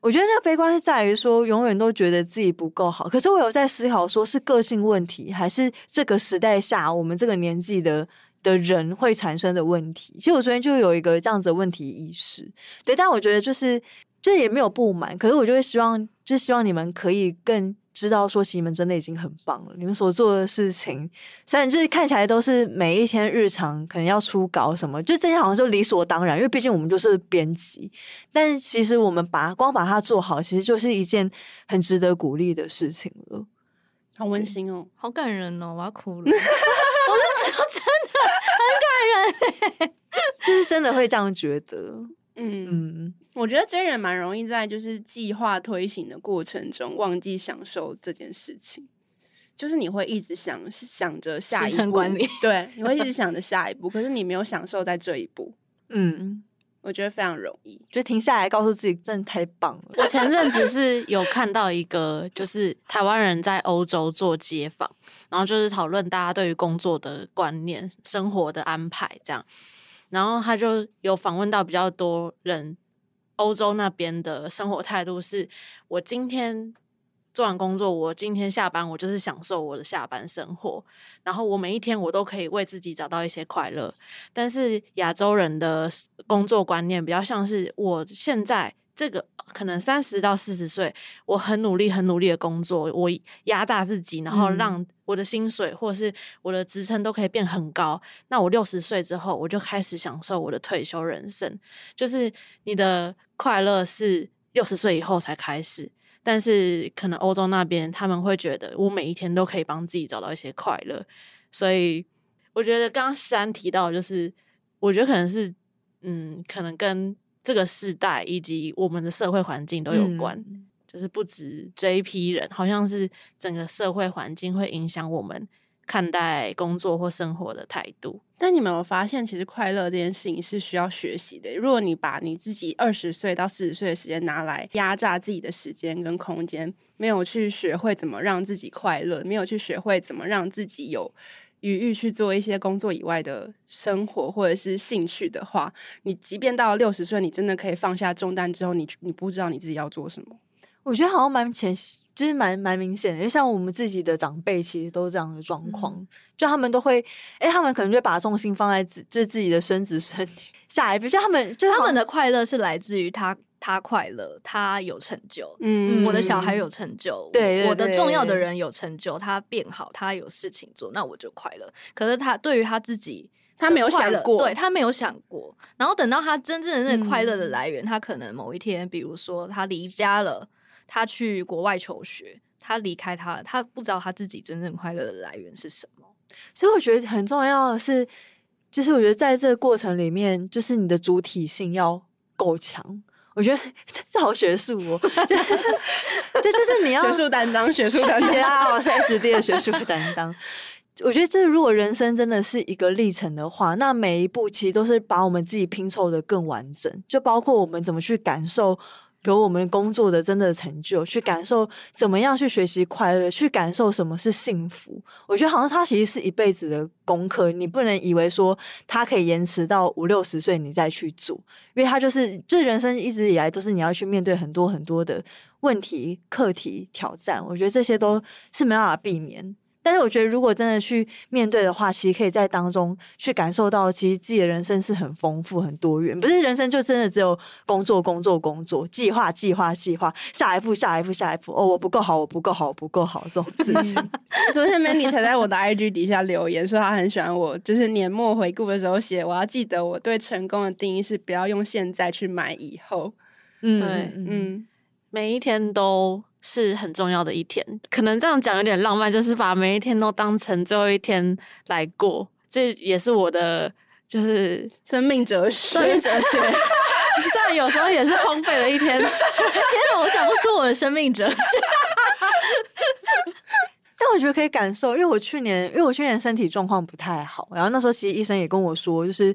我觉得那个悲观是在于说永远都觉得自己不够好。可是我有在思考，说是个性问题，还是这个时代下我们这个年纪的。的人会产生的问题，其实我昨天就有一个这样子的问题意识，对，但我觉得就是就也没有不满，可是我就会希望，就希望你们可以更知道说，其实你们真的已经很棒了，你们所做的事情，虽然就是看起来都是每一天日常可能要出稿什么，就这些好像就理所当然，因为毕竟我们就是编辑，但其实我们把光把它做好，其实就是一件很值得鼓励的事情了。好温馨哦，好感人哦，我要哭了。[LAUGHS] 我是真的很感人，[LAUGHS] 就是真的会这样觉得。嗯嗯，我觉得真人蛮容易在就是计划推行的过程中忘记享受这件事情，就是你会一直想想着下一步，对，你会一直想着下一步，可是你没有享受在这一步。嗯。我觉得非常容易，就停下来告诉自己，真的太棒了。我前阵子是有看到一个，就是台湾人在欧洲做街访，然后就是讨论大家对于工作的观念、生活的安排这样。然后他就有访问到比较多人，欧洲那边的生活态度是：我今天。做完工作，我今天下班，我就是享受我的下班生活。然后我每一天，我都可以为自己找到一些快乐。但是亚洲人的工作观念比较像是，我现在这个可能三十到四十岁，我很努力、很努力的工作，我压榨自己，然后让我的薪水或者是我的职称都可以变很高。那我六十岁之后，我就开始享受我的退休人生。就是你的快乐是六十岁以后才开始。但是可能欧洲那边他们会觉得我每一天都可以帮自己找到一些快乐，所以我觉得刚刚珊提到就是，我觉得可能是嗯，可能跟这个时代以及我们的社会环境都有关，嗯、就是不止这一批人，好像是整个社会环境会影响我们。看待工作或生活的态度，但你们有发现，其实快乐这件事情是需要学习的。如果你把你自己二十岁到四十岁的时间拿来压榨自己的时间跟空间，没有去学会怎么让自己快乐，没有去学会怎么让自己有余裕去做一些工作以外的生活或者是兴趣的话，你即便到了六十岁，你真的可以放下重担之后，你你不知道你自己要做什么。我觉得好像蛮前，就是蛮蛮明显的，因为像我们自己的长辈，其实都是这样的状况，嗯、就他们都会，哎、欸，他们可能就会把重心放在自，就是自己的孙子孙女下一辈，就他们，就他们的快乐是来自于他，他快乐，他有成就，嗯，我的小孩有成就，对，我的重要的人有成就，他变好，他有事情做，那我就快乐。可是他对于他自己。他没有想过，对，他没有想过。然后等到他真正的那快乐的来源，嗯、他可能某一天，比如说他离家了，他去国外求学，他离开他了，他不知道他自己真正快乐的来源是什么。所以我觉得很重要的是，就是我觉得在这个过程里面，就是你的主体性要够强。我觉得 [LAUGHS] 这好学术哦，对，[LAUGHS] 就是你要学术担当，学术担当，[LAUGHS] 我是 SD 的学术担当。我觉得这如果人生真的是一个历程的话，那每一步其实都是把我们自己拼凑的更完整。就包括我们怎么去感受，比如我们工作的真的成就，去感受怎么样去学习快乐，去感受什么是幸福。我觉得好像它其实是一辈子的功课，你不能以为说它可以延迟到五六十岁你再去做，因为它就是这人生一直以来都是你要去面对很多很多的问题、课题、挑战。我觉得这些都是没办法避免。但是我觉得，如果真的去面对的话，其实可以在当中去感受到，其实自己的人生是很丰富、很多元。不是人生就真的只有工作、工作、工作，计划、计划、计划，下一步、下一步、下一步。哦，我不够好，我不够好，我不够好，这种事情。[LAUGHS] 昨天 Mandy 才在我的 IG 底下留言说，他很喜欢我，就是年末回顾的时候写，我要记得我对成功的定义是不要用现在去买以后。嗯，对，嗯，每一天都。是很重要的一天，可能这样讲有点浪漫，就是把每一天都当成最后一天来过，这也是我的就是生命哲学。生命哲学，虽然有时候也是荒废了一天。[LAUGHS] 天哪，我讲不出我的生命哲学。[LAUGHS] 但我觉得可以感受，因为我去年，因为我去年身体状况不太好，然后那时候其实医生也跟我说，就是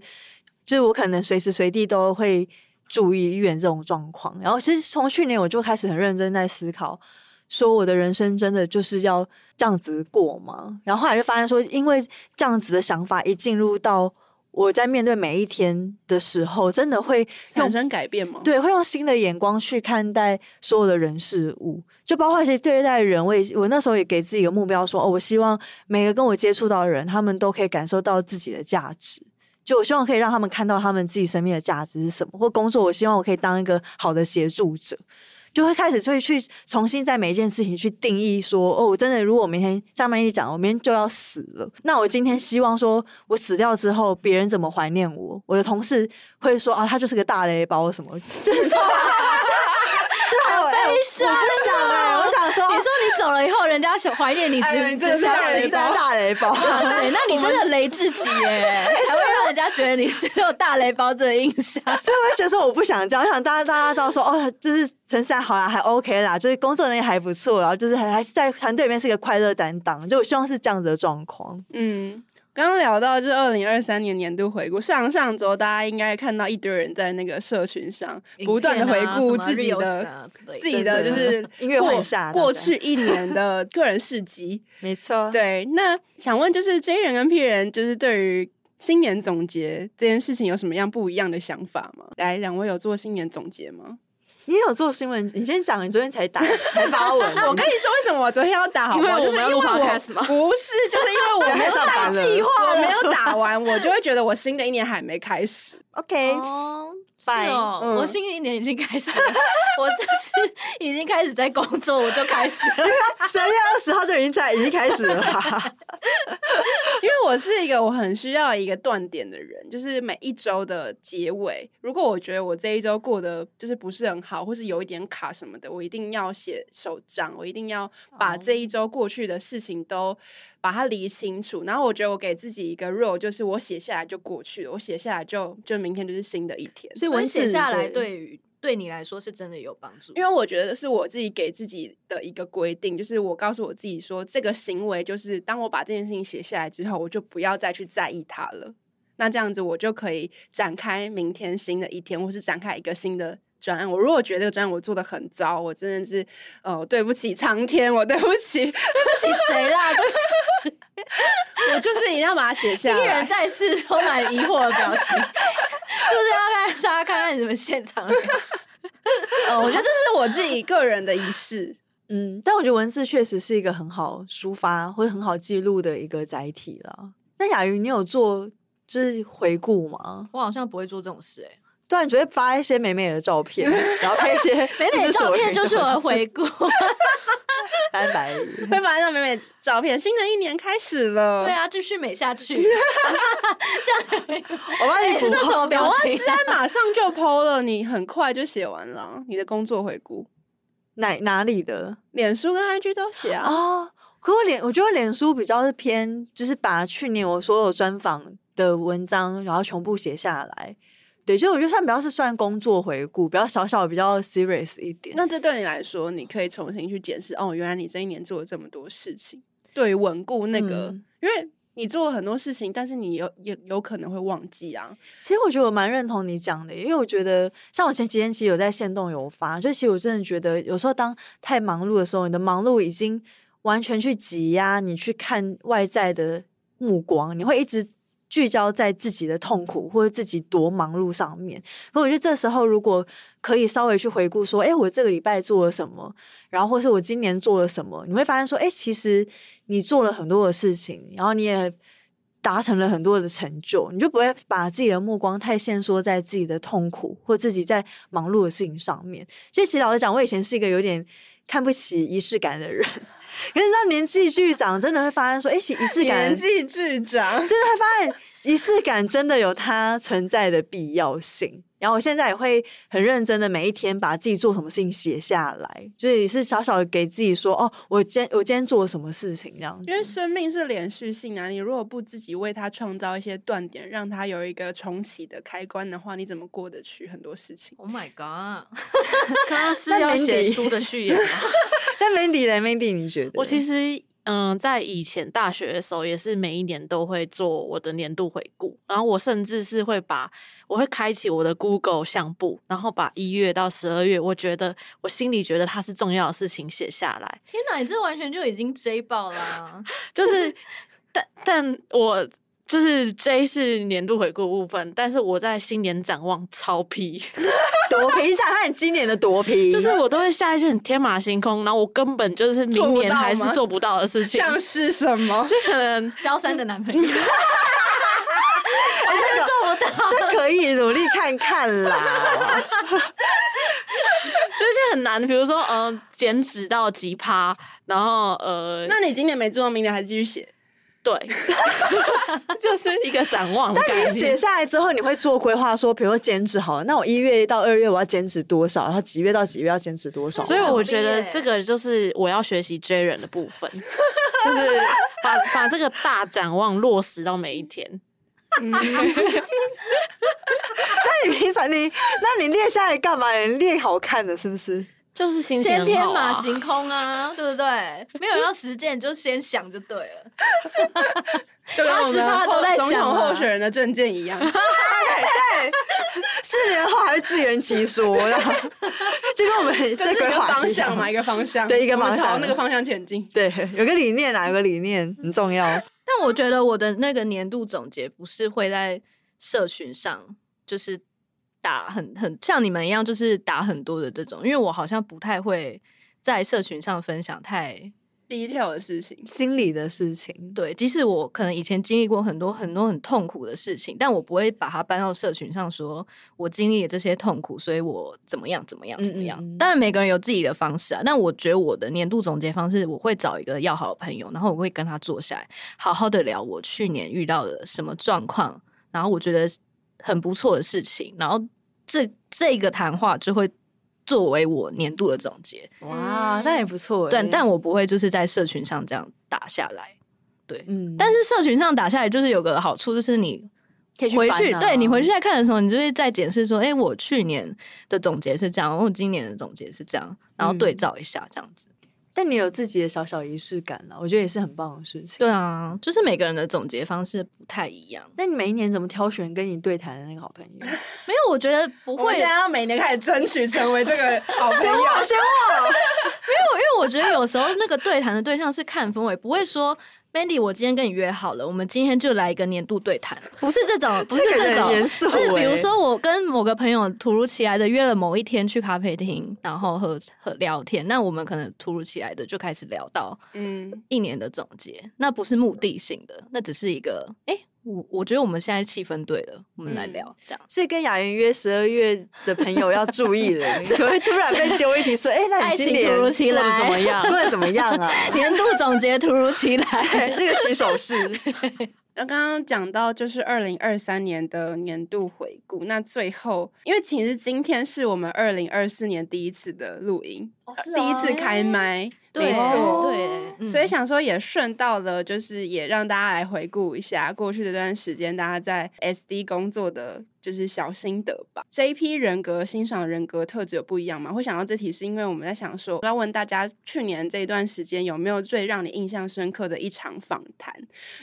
就是我可能随时随地都会。注意医院这种状况，然后其实从去年我就开始很认真在思考，说我的人生真的就是要这样子过吗？然后后来就发现说，因为这样子的想法一进入到我在面对每一天的时候，真的会产生改变吗？对，会用新的眼光去看待所有的人事物，就包括一些对待人，我也我那时候也给自己一个目标说，说哦，我希望每个跟我接触到的人，他们都可以感受到自己的价值。就我希望可以让他们看到他们自己生命的价值是什么，或工作，我希望我可以当一个好的协助者，就会开始会去重新在每一件事情去定义说，哦，我真的如果我明天像曼一讲，我明天就要死了，那我今天希望说我死掉之后，别人怎么怀念我？我的同事会说啊，他就是个大雷包什么，就是。悲伤，我想哎、欸，我想说，你说你走了以后，人家想怀念你，只只是大雷包，大雷包。对，那你真的雷自己耶，才会让人家觉得你是有大雷包这个印象。[LAUGHS] 所以我就觉得说，我不想这样，我想大家大家知道说，哦，就是陈思涵好啦，还 OK 啦，就是工作能力还不错，然后就是还还是在团队里面是一个快乐担当，就我希望是这样子的状况。嗯。刚刚聊到就是二零二三年年度回顾，上上周大家应该看到一堆人在那个社群上不断的回顾自己的、啊、自己的就是音乐会下过去一年的个人事迹。[LAUGHS] 没错，对。那想问就是 J 人跟 P 人，就是对于新年总结这件事情有什么样不一样的想法吗？来，两位有做新年总结吗？你有做新闻？你先讲，你昨天才打 [LAUGHS] 才发文。我跟你说，为什么我昨天要打？好不好？就是因为我不是，就是因为我 [LAUGHS] 没有打计划，我没有打完，我就会觉得我新的一年还没开始。OK。是哦，嗯、我新的一年已经开始了，我就是已经开始在工作，我就开始了。[LAUGHS] 十月二十号就已经在，已经开始了。[LAUGHS] 因为我是一个我很需要一个断点的人，就是每一周的结尾，如果我觉得我这一周过得就是不是很好，或是有一点卡什么的，我一定要写手账，我一定要把这一周过去的事情都。把它理清楚，然后我觉得我给自己一个 rule，就是我写下来就过去了，我写下来就就明天就是新的一天。所以我写下来对于对你来说是真的有帮助，因为我觉得是我自己给自己的一个规定，就是我告诉我自己说，这个行为就是当我把这件事情写下来之后，我就不要再去在意它了。那这样子我就可以展开明天新的一天，或是展开一个新的。专案，我如果觉得这个专案我做的很糟，我真的是，哦，对不起苍天，我对不起，对不起谁啦？对不起，[LAUGHS] 我就是一定要把它写下来。一人再次充满疑惑的表情，就是要让大家看看你们现场。哦，[LAUGHS] 我觉得这是我自己个人的仪式。嗯，但我觉得文字确实是一个很好抒发或者很好记录的一个载体了。那雅云，你有做就是回顾吗？我好像不会做这种事哎、欸。对，你只会发一些美美的照片，[LAUGHS] 然后拍一些美美的照片，就是我的回顾。[LAUGHS] 拜拜，会发一张美美照片。新的一年开始了，对啊，继续美下去。[LAUGHS] 这样，我帮你补。这是什么表情？思安马上就 PO 了，你很快就写完了你的工作回顾。哪哪里的？脸书跟 IG 都写啊。哦，可我脸，我觉得脸书比较是偏，就是把去年我所有专访的文章，然后全部写下来。对，就我觉得算比较是算工作回顾，比较小小，比较 serious 一点。那这对你来说，你可以重新去检视哦，原来你这一年做了这么多事情，对稳固那个，嗯、因为你做了很多事情，但是你有也有可能会忘记啊。其实我觉得我蛮认同你讲的，因为我觉得像我前几天其实有在限动有发，就其实我真的觉得有时候当太忙碌的时候，你的忙碌已经完全去挤压你去看外在的目光，你会一直。聚焦在自己的痛苦或者自己多忙碌上面，可我觉得这时候如果可以稍微去回顾说，哎，我这个礼拜做了什么，然后或是我今年做了什么，你会发现说，哎，其实你做了很多的事情，然后你也达成了很多的成就，你就不会把自己的目光太限缩在自己的痛苦或自己在忙碌的事情上面。所以，其实老实讲，我以前是一个有点看不起仪式感的人。[LAUGHS] 可是，当年纪剧长，真的会发现说，哎，仪式感，年纪剧长，真的会发现。仪式感真的有它存在的必要性，然后我现在也会很认真的每一天把自己做什么事情写下来，所以是小小的给自己说哦，我今天我今天做了什么事情这样子。因为生命是连续性啊，你如果不自己为它创造一些断点，让它有一个重启的开关的话，你怎么过得去很多事情？Oh my god！[LAUGHS] 刚刚是要写书的序言吗？[LAUGHS] 但 Mandy 呢？Mandy 你觉得？我其实。嗯，在以前大学的时候，也是每一年都会做我的年度回顾，然后我甚至是会把我会开启我的 Google 相簿，然后把一月到十二月，我觉得我心里觉得它是重要的事情写下来。天哪，你这完全就已经追爆了啊，就是，[LAUGHS] 但但我。就是 J 是年度回顾部分，但是我在新年展望超批，[LAUGHS] 多批，展看今年的多批，就是我都会下一些很天马行空，然后我根本就是明年还是做不到的事情，像是什么？[LAUGHS] 就可能 [LAUGHS] 萧三的男朋友，哎、欸，这个做不到，这可以努力看看啦，就是很难，比如说嗯、呃，减脂到几趴，然后呃，那你今年没做到，明年还继续写？对，[LAUGHS] 就是一个展望。但你写下来之后，你会做规划，说，比如说减脂好了，那我一月到二月我要兼职多少，然后几月到几月要兼职多少。所以我觉得这个就是我要学习追人的部分，[LAUGHS] 就是把把这个大展望落实到每一天。嗯、[LAUGHS] 那你平常你，那你列下来干嘛？你列好看的，是不是？就是心情、啊、先天马行空啊，[LAUGHS] 对不对？没有人要实践，就先想就对了。[LAUGHS] 就跟我们都在想总统候选人的证件一样，[LAUGHS] 对对，四年后还会自圆其说，然后就跟我们就是一个方向嘛，一个方向，对，一个方向，朝那个方向前进。对，有个理念啊，有个理念很重要。但我觉得我的那个年度总结不是会在社群上，就是。打很很像你们一样，就是打很多的这种，因为我好像不太会在社群上分享太 detail 的事情、心理的事情。对，即使我可能以前经历过很多很多很痛苦的事情，但我不会把它搬到社群上，说我经历了这些痛苦，所以我怎么样怎么样怎么样。嗯嗯，当然，每个人有自己的方式啊。但我觉得我的年度总结方式，我会找一个要好的朋友，然后我会跟他坐下来，好好的聊我去年遇到的什么状况，然后我觉得很不错的事情，然后。这这个谈话就会作为我年度的总结。哇，那也不错。对，但我不会就是在社群上这样打下来。对，嗯。但是社群上打下来就是有个好处，就是你回去，啊、对你回去再看的时候，你就会再检视说，哎，我去年的总结是这样，我今年的总结是这样，然后对照一下这样子。嗯但你有自己的小小仪式感了，我觉得也是很棒的事情。对啊，就是每个人的总结方式不太一样。那你每一年怎么挑选跟你对谈的那个好朋友？[LAUGHS] 没有，我觉得不会。我现在要每年开始争取成为这个好朋友。先我，先我。[LAUGHS] 没有，因为我觉得有时候那个对谈的对象是看氛围，不会说 Mandy，我今天跟你约好了，我们今天就来一个年度对谈，不是这种，不是这种，这是比如说我跟某个朋友突如其来的约了某一天去咖啡厅，然后喝喝聊天，那我们可能突如其来的就开始聊到嗯一年的总结，嗯、那不是目的性的，那只是一个哎。欸我我觉得我们现在气氛对了，我们来聊、嗯、这样。所以跟雅媛约十二月的朋友要注意了，你 [LAUGHS] 可能会突然被丢一题说：“哎、欸，那你今年突如其来怎么样？过得怎么样啊？” [LAUGHS] 年度总结突如其来，[LAUGHS] 那个起手势。那刚刚讲到就是二零二三年的年度回顾，那最后因为其实今天是我们二零二四年第一次的录音，第一次开麦。没错，对，嗯、所以想说也顺道了，就是也让大家来回顾一下过去这段时间大家在 SD 工作的就是小心得吧。这一批人格欣赏人格特质有不一样吗？会想到这题是因为我们在想说要问大家去年这一段时间有没有最让你印象深刻的一场访谈，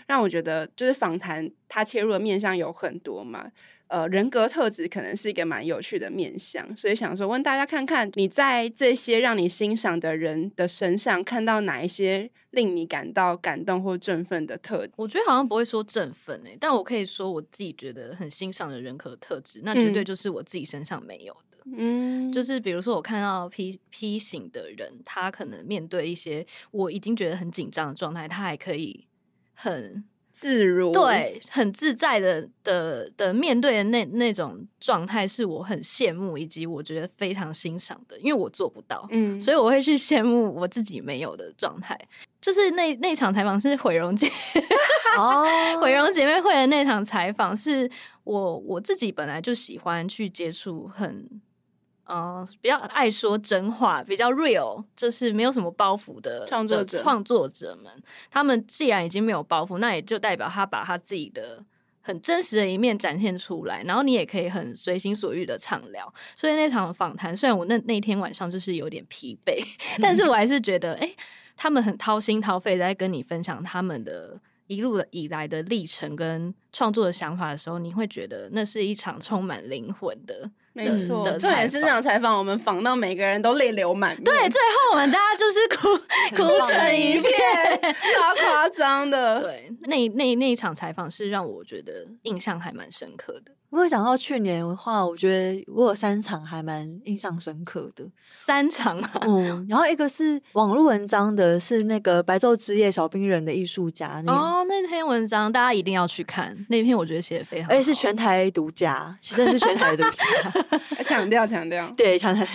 让我觉得就是访谈它切入的面向有很多嘛。呃，人格特质可能是一个蛮有趣的面向，所以想说问大家看看，你在这些让你欣赏的人的身上看到哪一些令你感到感动或振奋的特质？我觉得好像不会说振奋诶，但我可以说我自己觉得很欣赏的人格特质，那绝对就是我自己身上没有的。嗯，就是比如说我看到 P P 型的人，他可能面对一些我已经觉得很紧张的状态，他还可以很。自如，对，很自在的的的面对的那那种状态，是我很羡慕，以及我觉得非常欣赏的，因为我做不到，嗯，所以我会去羡慕我自己没有的状态。就是那那场采访是毁容姐，[LAUGHS] 哦，毁容姐妹会的那场采访，是我我自己本来就喜欢去接触很。嗯，比较爱说真话，比较 real，就是没有什么包袱的创作者。创作者们，他们既然已经没有包袱，那也就代表他把他自己的很真实的一面展现出来，然后你也可以很随心所欲的畅聊。所以那场访谈，虽然我那那天晚上就是有点疲惫，[LAUGHS] 但是我还是觉得，哎、欸，他们很掏心掏肺在跟你分享他们的一路的以来的历程跟创作的想法的时候，你会觉得那是一场充满灵魂的。没错，重点是这场采访，我们访到每个人都泪流满面。对，最后我们大家就是哭 [LAUGHS] 哭成一 [LAUGHS] 片，超夸张的。对，那那那一场采访是让我觉得印象还蛮深刻的。如果讲到去年的话，我觉得我有三场还蛮印象深刻的。三场啊，嗯，然后一个是网络文章的，是那个白昼之夜小冰人的艺术家。哦，那篇文章大家一定要去看，那篇我觉得写的非常好，而且是全台独家，其实是全台独家，强调强调，对，强调。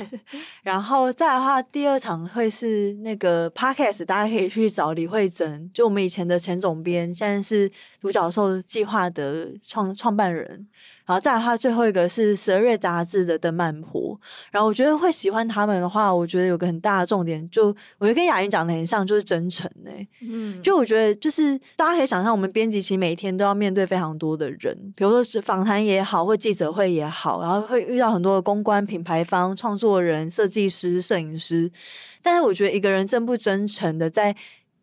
然后再的话，第二场会是那个 Podcast，大家可以去找李慧珍，就我们以前的前总编，现在是独角兽计划的创创办人。然后再来的话，最后一个是十二月杂志的邓曼婆。然后我觉得会喜欢他们的话，我觉得有个很大的重点，就我觉得跟雅云讲的很像，就是真诚哎、欸。嗯，就我觉得就是大家可以想象，我们编辑其实每天都要面对非常多的人，比如说访谈也好，或记者会也好，然后会遇到很多的公关、品牌方、创作人、设计师、摄影师。但是我觉得一个人真不真诚的在。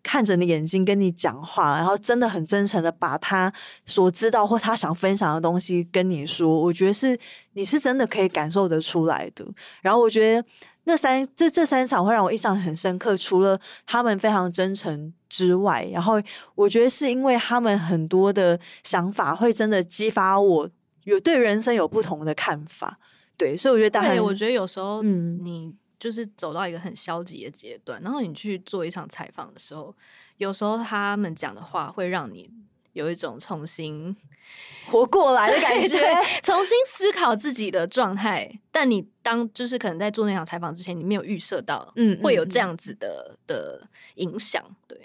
看着你眼睛跟你讲话，然后真的很真诚的把他所知道或他想分享的东西跟你说，我觉得是你是真的可以感受得出来的。然后我觉得那三这这三场会让我印象很深刻，除了他们非常真诚之外，然后我觉得是因为他们很多的想法会真的激发我有对人生有不同的看法。对，所以我觉得大家，我觉得有时候嗯你。就是走到一个很消极的阶段，然后你去做一场采访的时候，有时候他们讲的话会让你有一种重新 [LAUGHS] 活过来的感觉，重新思考自己的状态。但你当就是可能在做那场采访之前，你没有预设到，嗯，会有这样子的、嗯、的影响。对，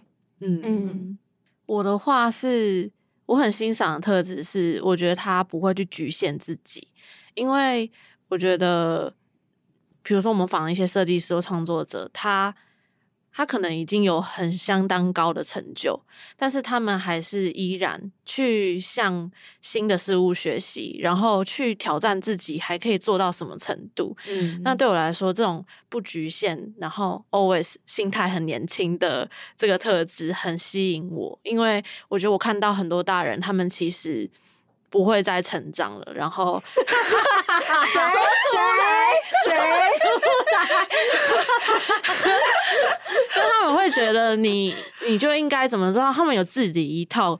嗯嗯，我的话是我很欣赏的特质是，我觉得他不会去局限自己，因为我觉得。比如说，我们访一些设计师或创作者，他他可能已经有很相当高的成就，但是他们还是依然去向新的事物学习，然后去挑战自己，还可以做到什么程度？嗯，那对我来说，这种不局限，然后 always 心态很年轻的这个特质很吸引我，因为我觉得我看到很多大人，他们其实不会再成长了，然后谁谁谁，[LAUGHS] 就他们会觉得你你就应该怎么做，他们有自己一套。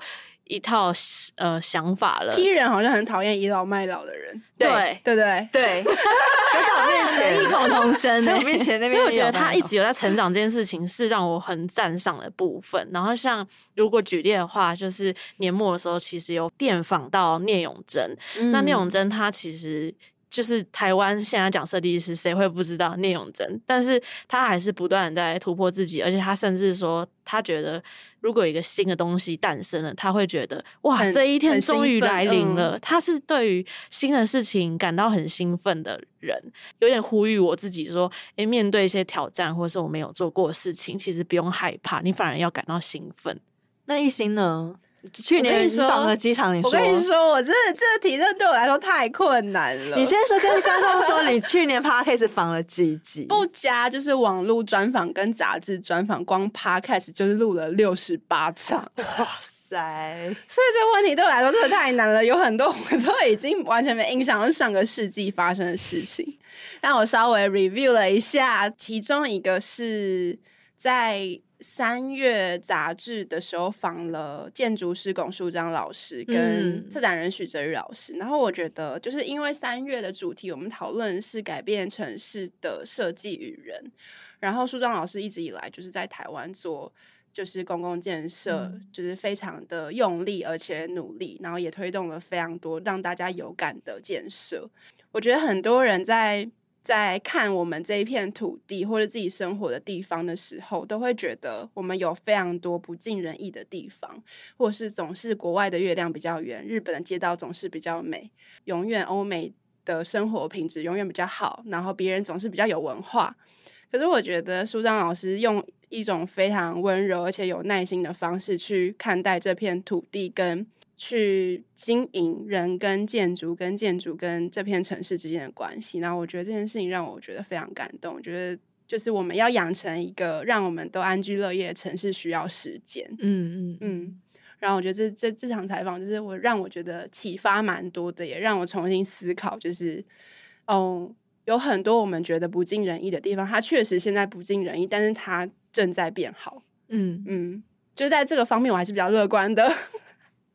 一套呃想法了。批人好像很讨厌倚老卖老的人，对。对。对对，在我面前异口同声，在我面前那边，因为我觉得他一直有在成长这件事情是让我很赞赏的部分。然后像如果举例的话，就是年末的时候，其实有电访到聂永贞，嗯、那聂永贞他其实。就是台湾现在讲设计师，谁会不知道聂永贞？但是他还是不断在突破自己，而且他甚至说，他觉得如果有一个新的东西诞生了，他会觉得哇，这一天终于来临了。嗯、他是对于新的事情感到很兴奋的人，有点呼吁我自己说，诶，面对一些挑战或是我没有做过的事情，其实不用害怕，你反而要感到兴奋。那一心呢？去年你访了机场，你说，我跟你说，我真的这个题真的对我来说太困难了。你先说跟观众说，你去年 Podcast 访了几集？不加就是网络专访跟杂志专访，光 Podcast 就是录了六十八场。哇塞！所以这个问题对我来说真的太难了，有很多我都已经完全没印象，是上个世纪发生的事情。但我稍微 review 了一下，其中一个是在。三月杂志的时候访了建筑师龚树章老师跟策展人许哲宇老师，嗯、然后我觉得就是因为三月的主题我们讨论是改变城市的设计与人，然后树章老师一直以来就是在台湾做就是公共建设，就是非常的用力而且努力，然后也推动了非常多让大家有感的建设。我觉得很多人在。在看我们这一片土地或者自己生活的地方的时候，都会觉得我们有非常多不尽人意的地方，或是总是国外的月亮比较圆，日本的街道总是比较美，永远欧美的生活品质永远比较好，然后别人总是比较有文化。可是我觉得舒张老师用一种非常温柔而且有耐心的方式去看待这片土地跟。去经营人跟建筑，跟建筑跟这片城市之间的关系，然后我觉得这件事情让我觉得非常感动。我觉得就是我们要养成一个让我们都安居乐业的城市，需要时间。嗯嗯嗯。然后我觉得这这这场采访就是我让我觉得启发蛮多的，也让我重新思考，就是哦，有很多我们觉得不尽人意的地方，它确实现在不尽人意，但是它正在变好。嗯嗯，就是在这个方面，我还是比较乐观的。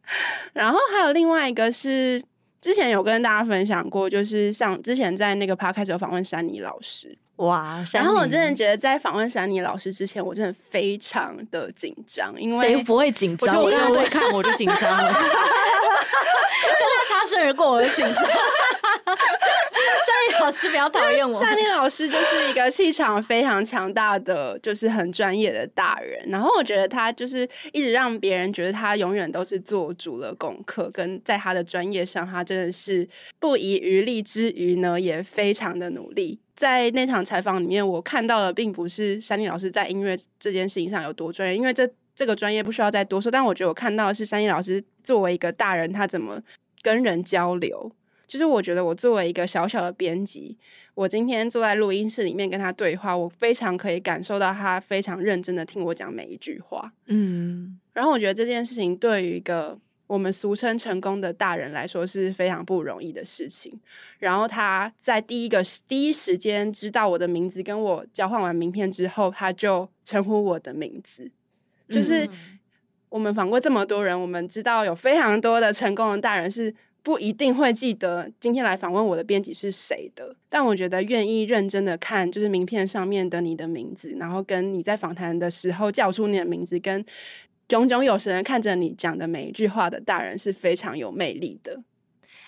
[LAUGHS] 然后还有另外一个是，之前有跟大家分享过，就是像之前在那个 podcast 有访问珊妮老师，哇！然后我真的觉得在访问珊妮老师之前，我真的非常的紧张，因为谁不会紧张？我就我对看我就紧张了，[LAUGHS] 跟他擦身而过我就紧张。[LAUGHS] 老师比较讨厌我。珊妮老师就是一个气场非常强大的，就是很专业的大人。然后我觉得他就是一直让别人觉得他永远都是做足了功课，跟在他的专业上，他真的是不遗余力之余呢，也非常的努力。在那场采访里面，我看到的并不是珊妮老师在音乐这件事情上有多专业，因为这这个专业不需要再多说。但我觉得我看到的是珊妮老师作为一个大人，他怎么跟人交流。就是我觉得我作为一个小小的编辑，我今天坐在录音室里面跟他对话，我非常可以感受到他非常认真的听我讲每一句话。嗯，然后我觉得这件事情对于一个我们俗称成功的大人来说是非常不容易的事情。然后他在第一个第一时间知道我的名字，跟我交换完名片之后，他就称呼我的名字。就是我们访过这么多人，我们知道有非常多的成功的大人是。不一定会记得今天来访问我的编辑是谁的，但我觉得愿意认真的看，就是名片上面的你的名字，然后跟你在访谈的时候叫出你的名字，跟炯炯有神看着你讲的每一句话的大人是非常有魅力的。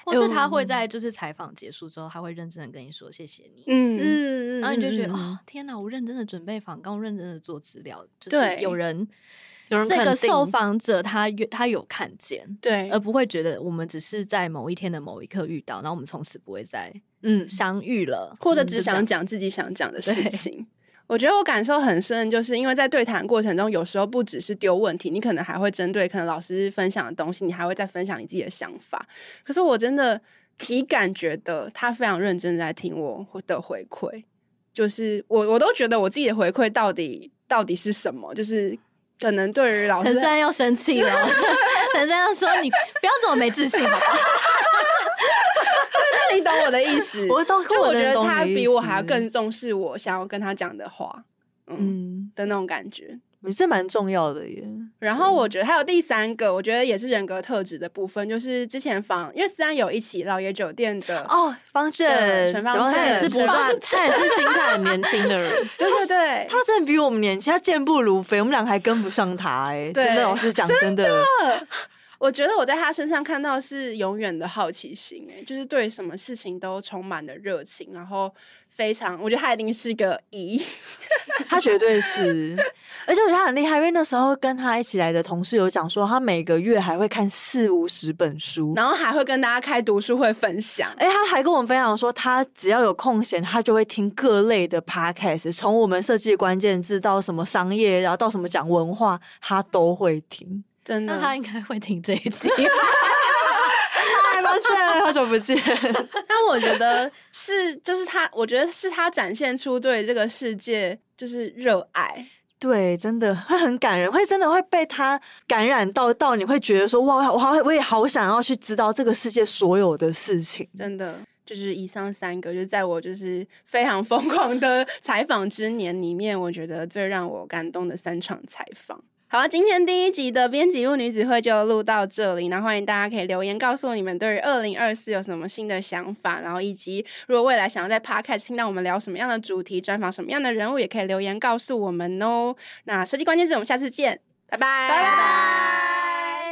或是他会在就是采访结束之后，他会认真的跟你说谢谢你，嗯。嗯，然后你就觉得哦，天哪，我认真的准备访纲，我认真的做资料，就是有人。这个受访者他有他有看见，对，而不会觉得我们只是在某一天的某一刻遇到，然后我们从此不会再嗯相遇了，或者只想讲自己想讲的 [LAUGHS] 事情。我觉得我感受很深，就是因为在对谈过程中，有时候不只是丢问题，你可能还会针对可能老师分享的东西，你还会再分享你自己的想法。可是我真的体感觉得他非常认真在听我的回馈，就是我我都觉得我自己的回馈到底到底是什么，就是。可能对于老师，陈三要生气了。[LAUGHS] 人家说你不要这么没自信，好吧？那你懂我的意思？[LAUGHS] 我懂，就我觉得他比我还要更重视我想要跟他讲的话，嗯，嗯的那种感觉。我觉得这蛮重要的耶。然后我觉得还有第三个，我觉得也是人格特质的部分，就是之前访，因为思安有一起老爷酒店的哦，方正陈方正他也是不断，他也是心态很年轻的人，[LAUGHS] 对对对，他真的比我们年轻，他健步如飞，我们俩还跟不上他哎。真的，老师讲，真的。我觉得我在他身上看到是永远的好奇心，哎，就是对什么事情都充满了热情，然后非常，我觉得他一定是个姨，[LAUGHS] 他绝对是，而且我觉得他很厉害，因为那时候跟他一起来的同事有讲说，他每个月还会看四五十本书，然后还会跟大家开读书会分享，哎，他还跟我们分享说，他只要有空闲，他就会听各类的 podcast，从我们设计的关键字到什么商业，然后到什么讲文化，他都会听。真的，那他应该会听这一集。[LAUGHS] 嗨，抱歉，好久不见。[LAUGHS] 但我觉得是，就是他，我觉得是他展现出对这个世界就是热爱。对，真的会很感人，会真的会被他感染到，到你会觉得说，哇，我好，我也好想要去知道这个世界所有的事情。真的，就是以上三个，就是在我就是非常疯狂的采访之年里面，我觉得最让我感动的三场采访。好，今天第一集的编辑部女子会就录到这里。那欢迎大家可以留言告诉你们对于二零二四有什么新的想法，然后以及如果未来想要在 Podcast 听到我们聊什么样的主题，专访什么样的人物，也可以留言告诉我们哦。那设计关键字，我们下次见，拜拜。拜拜。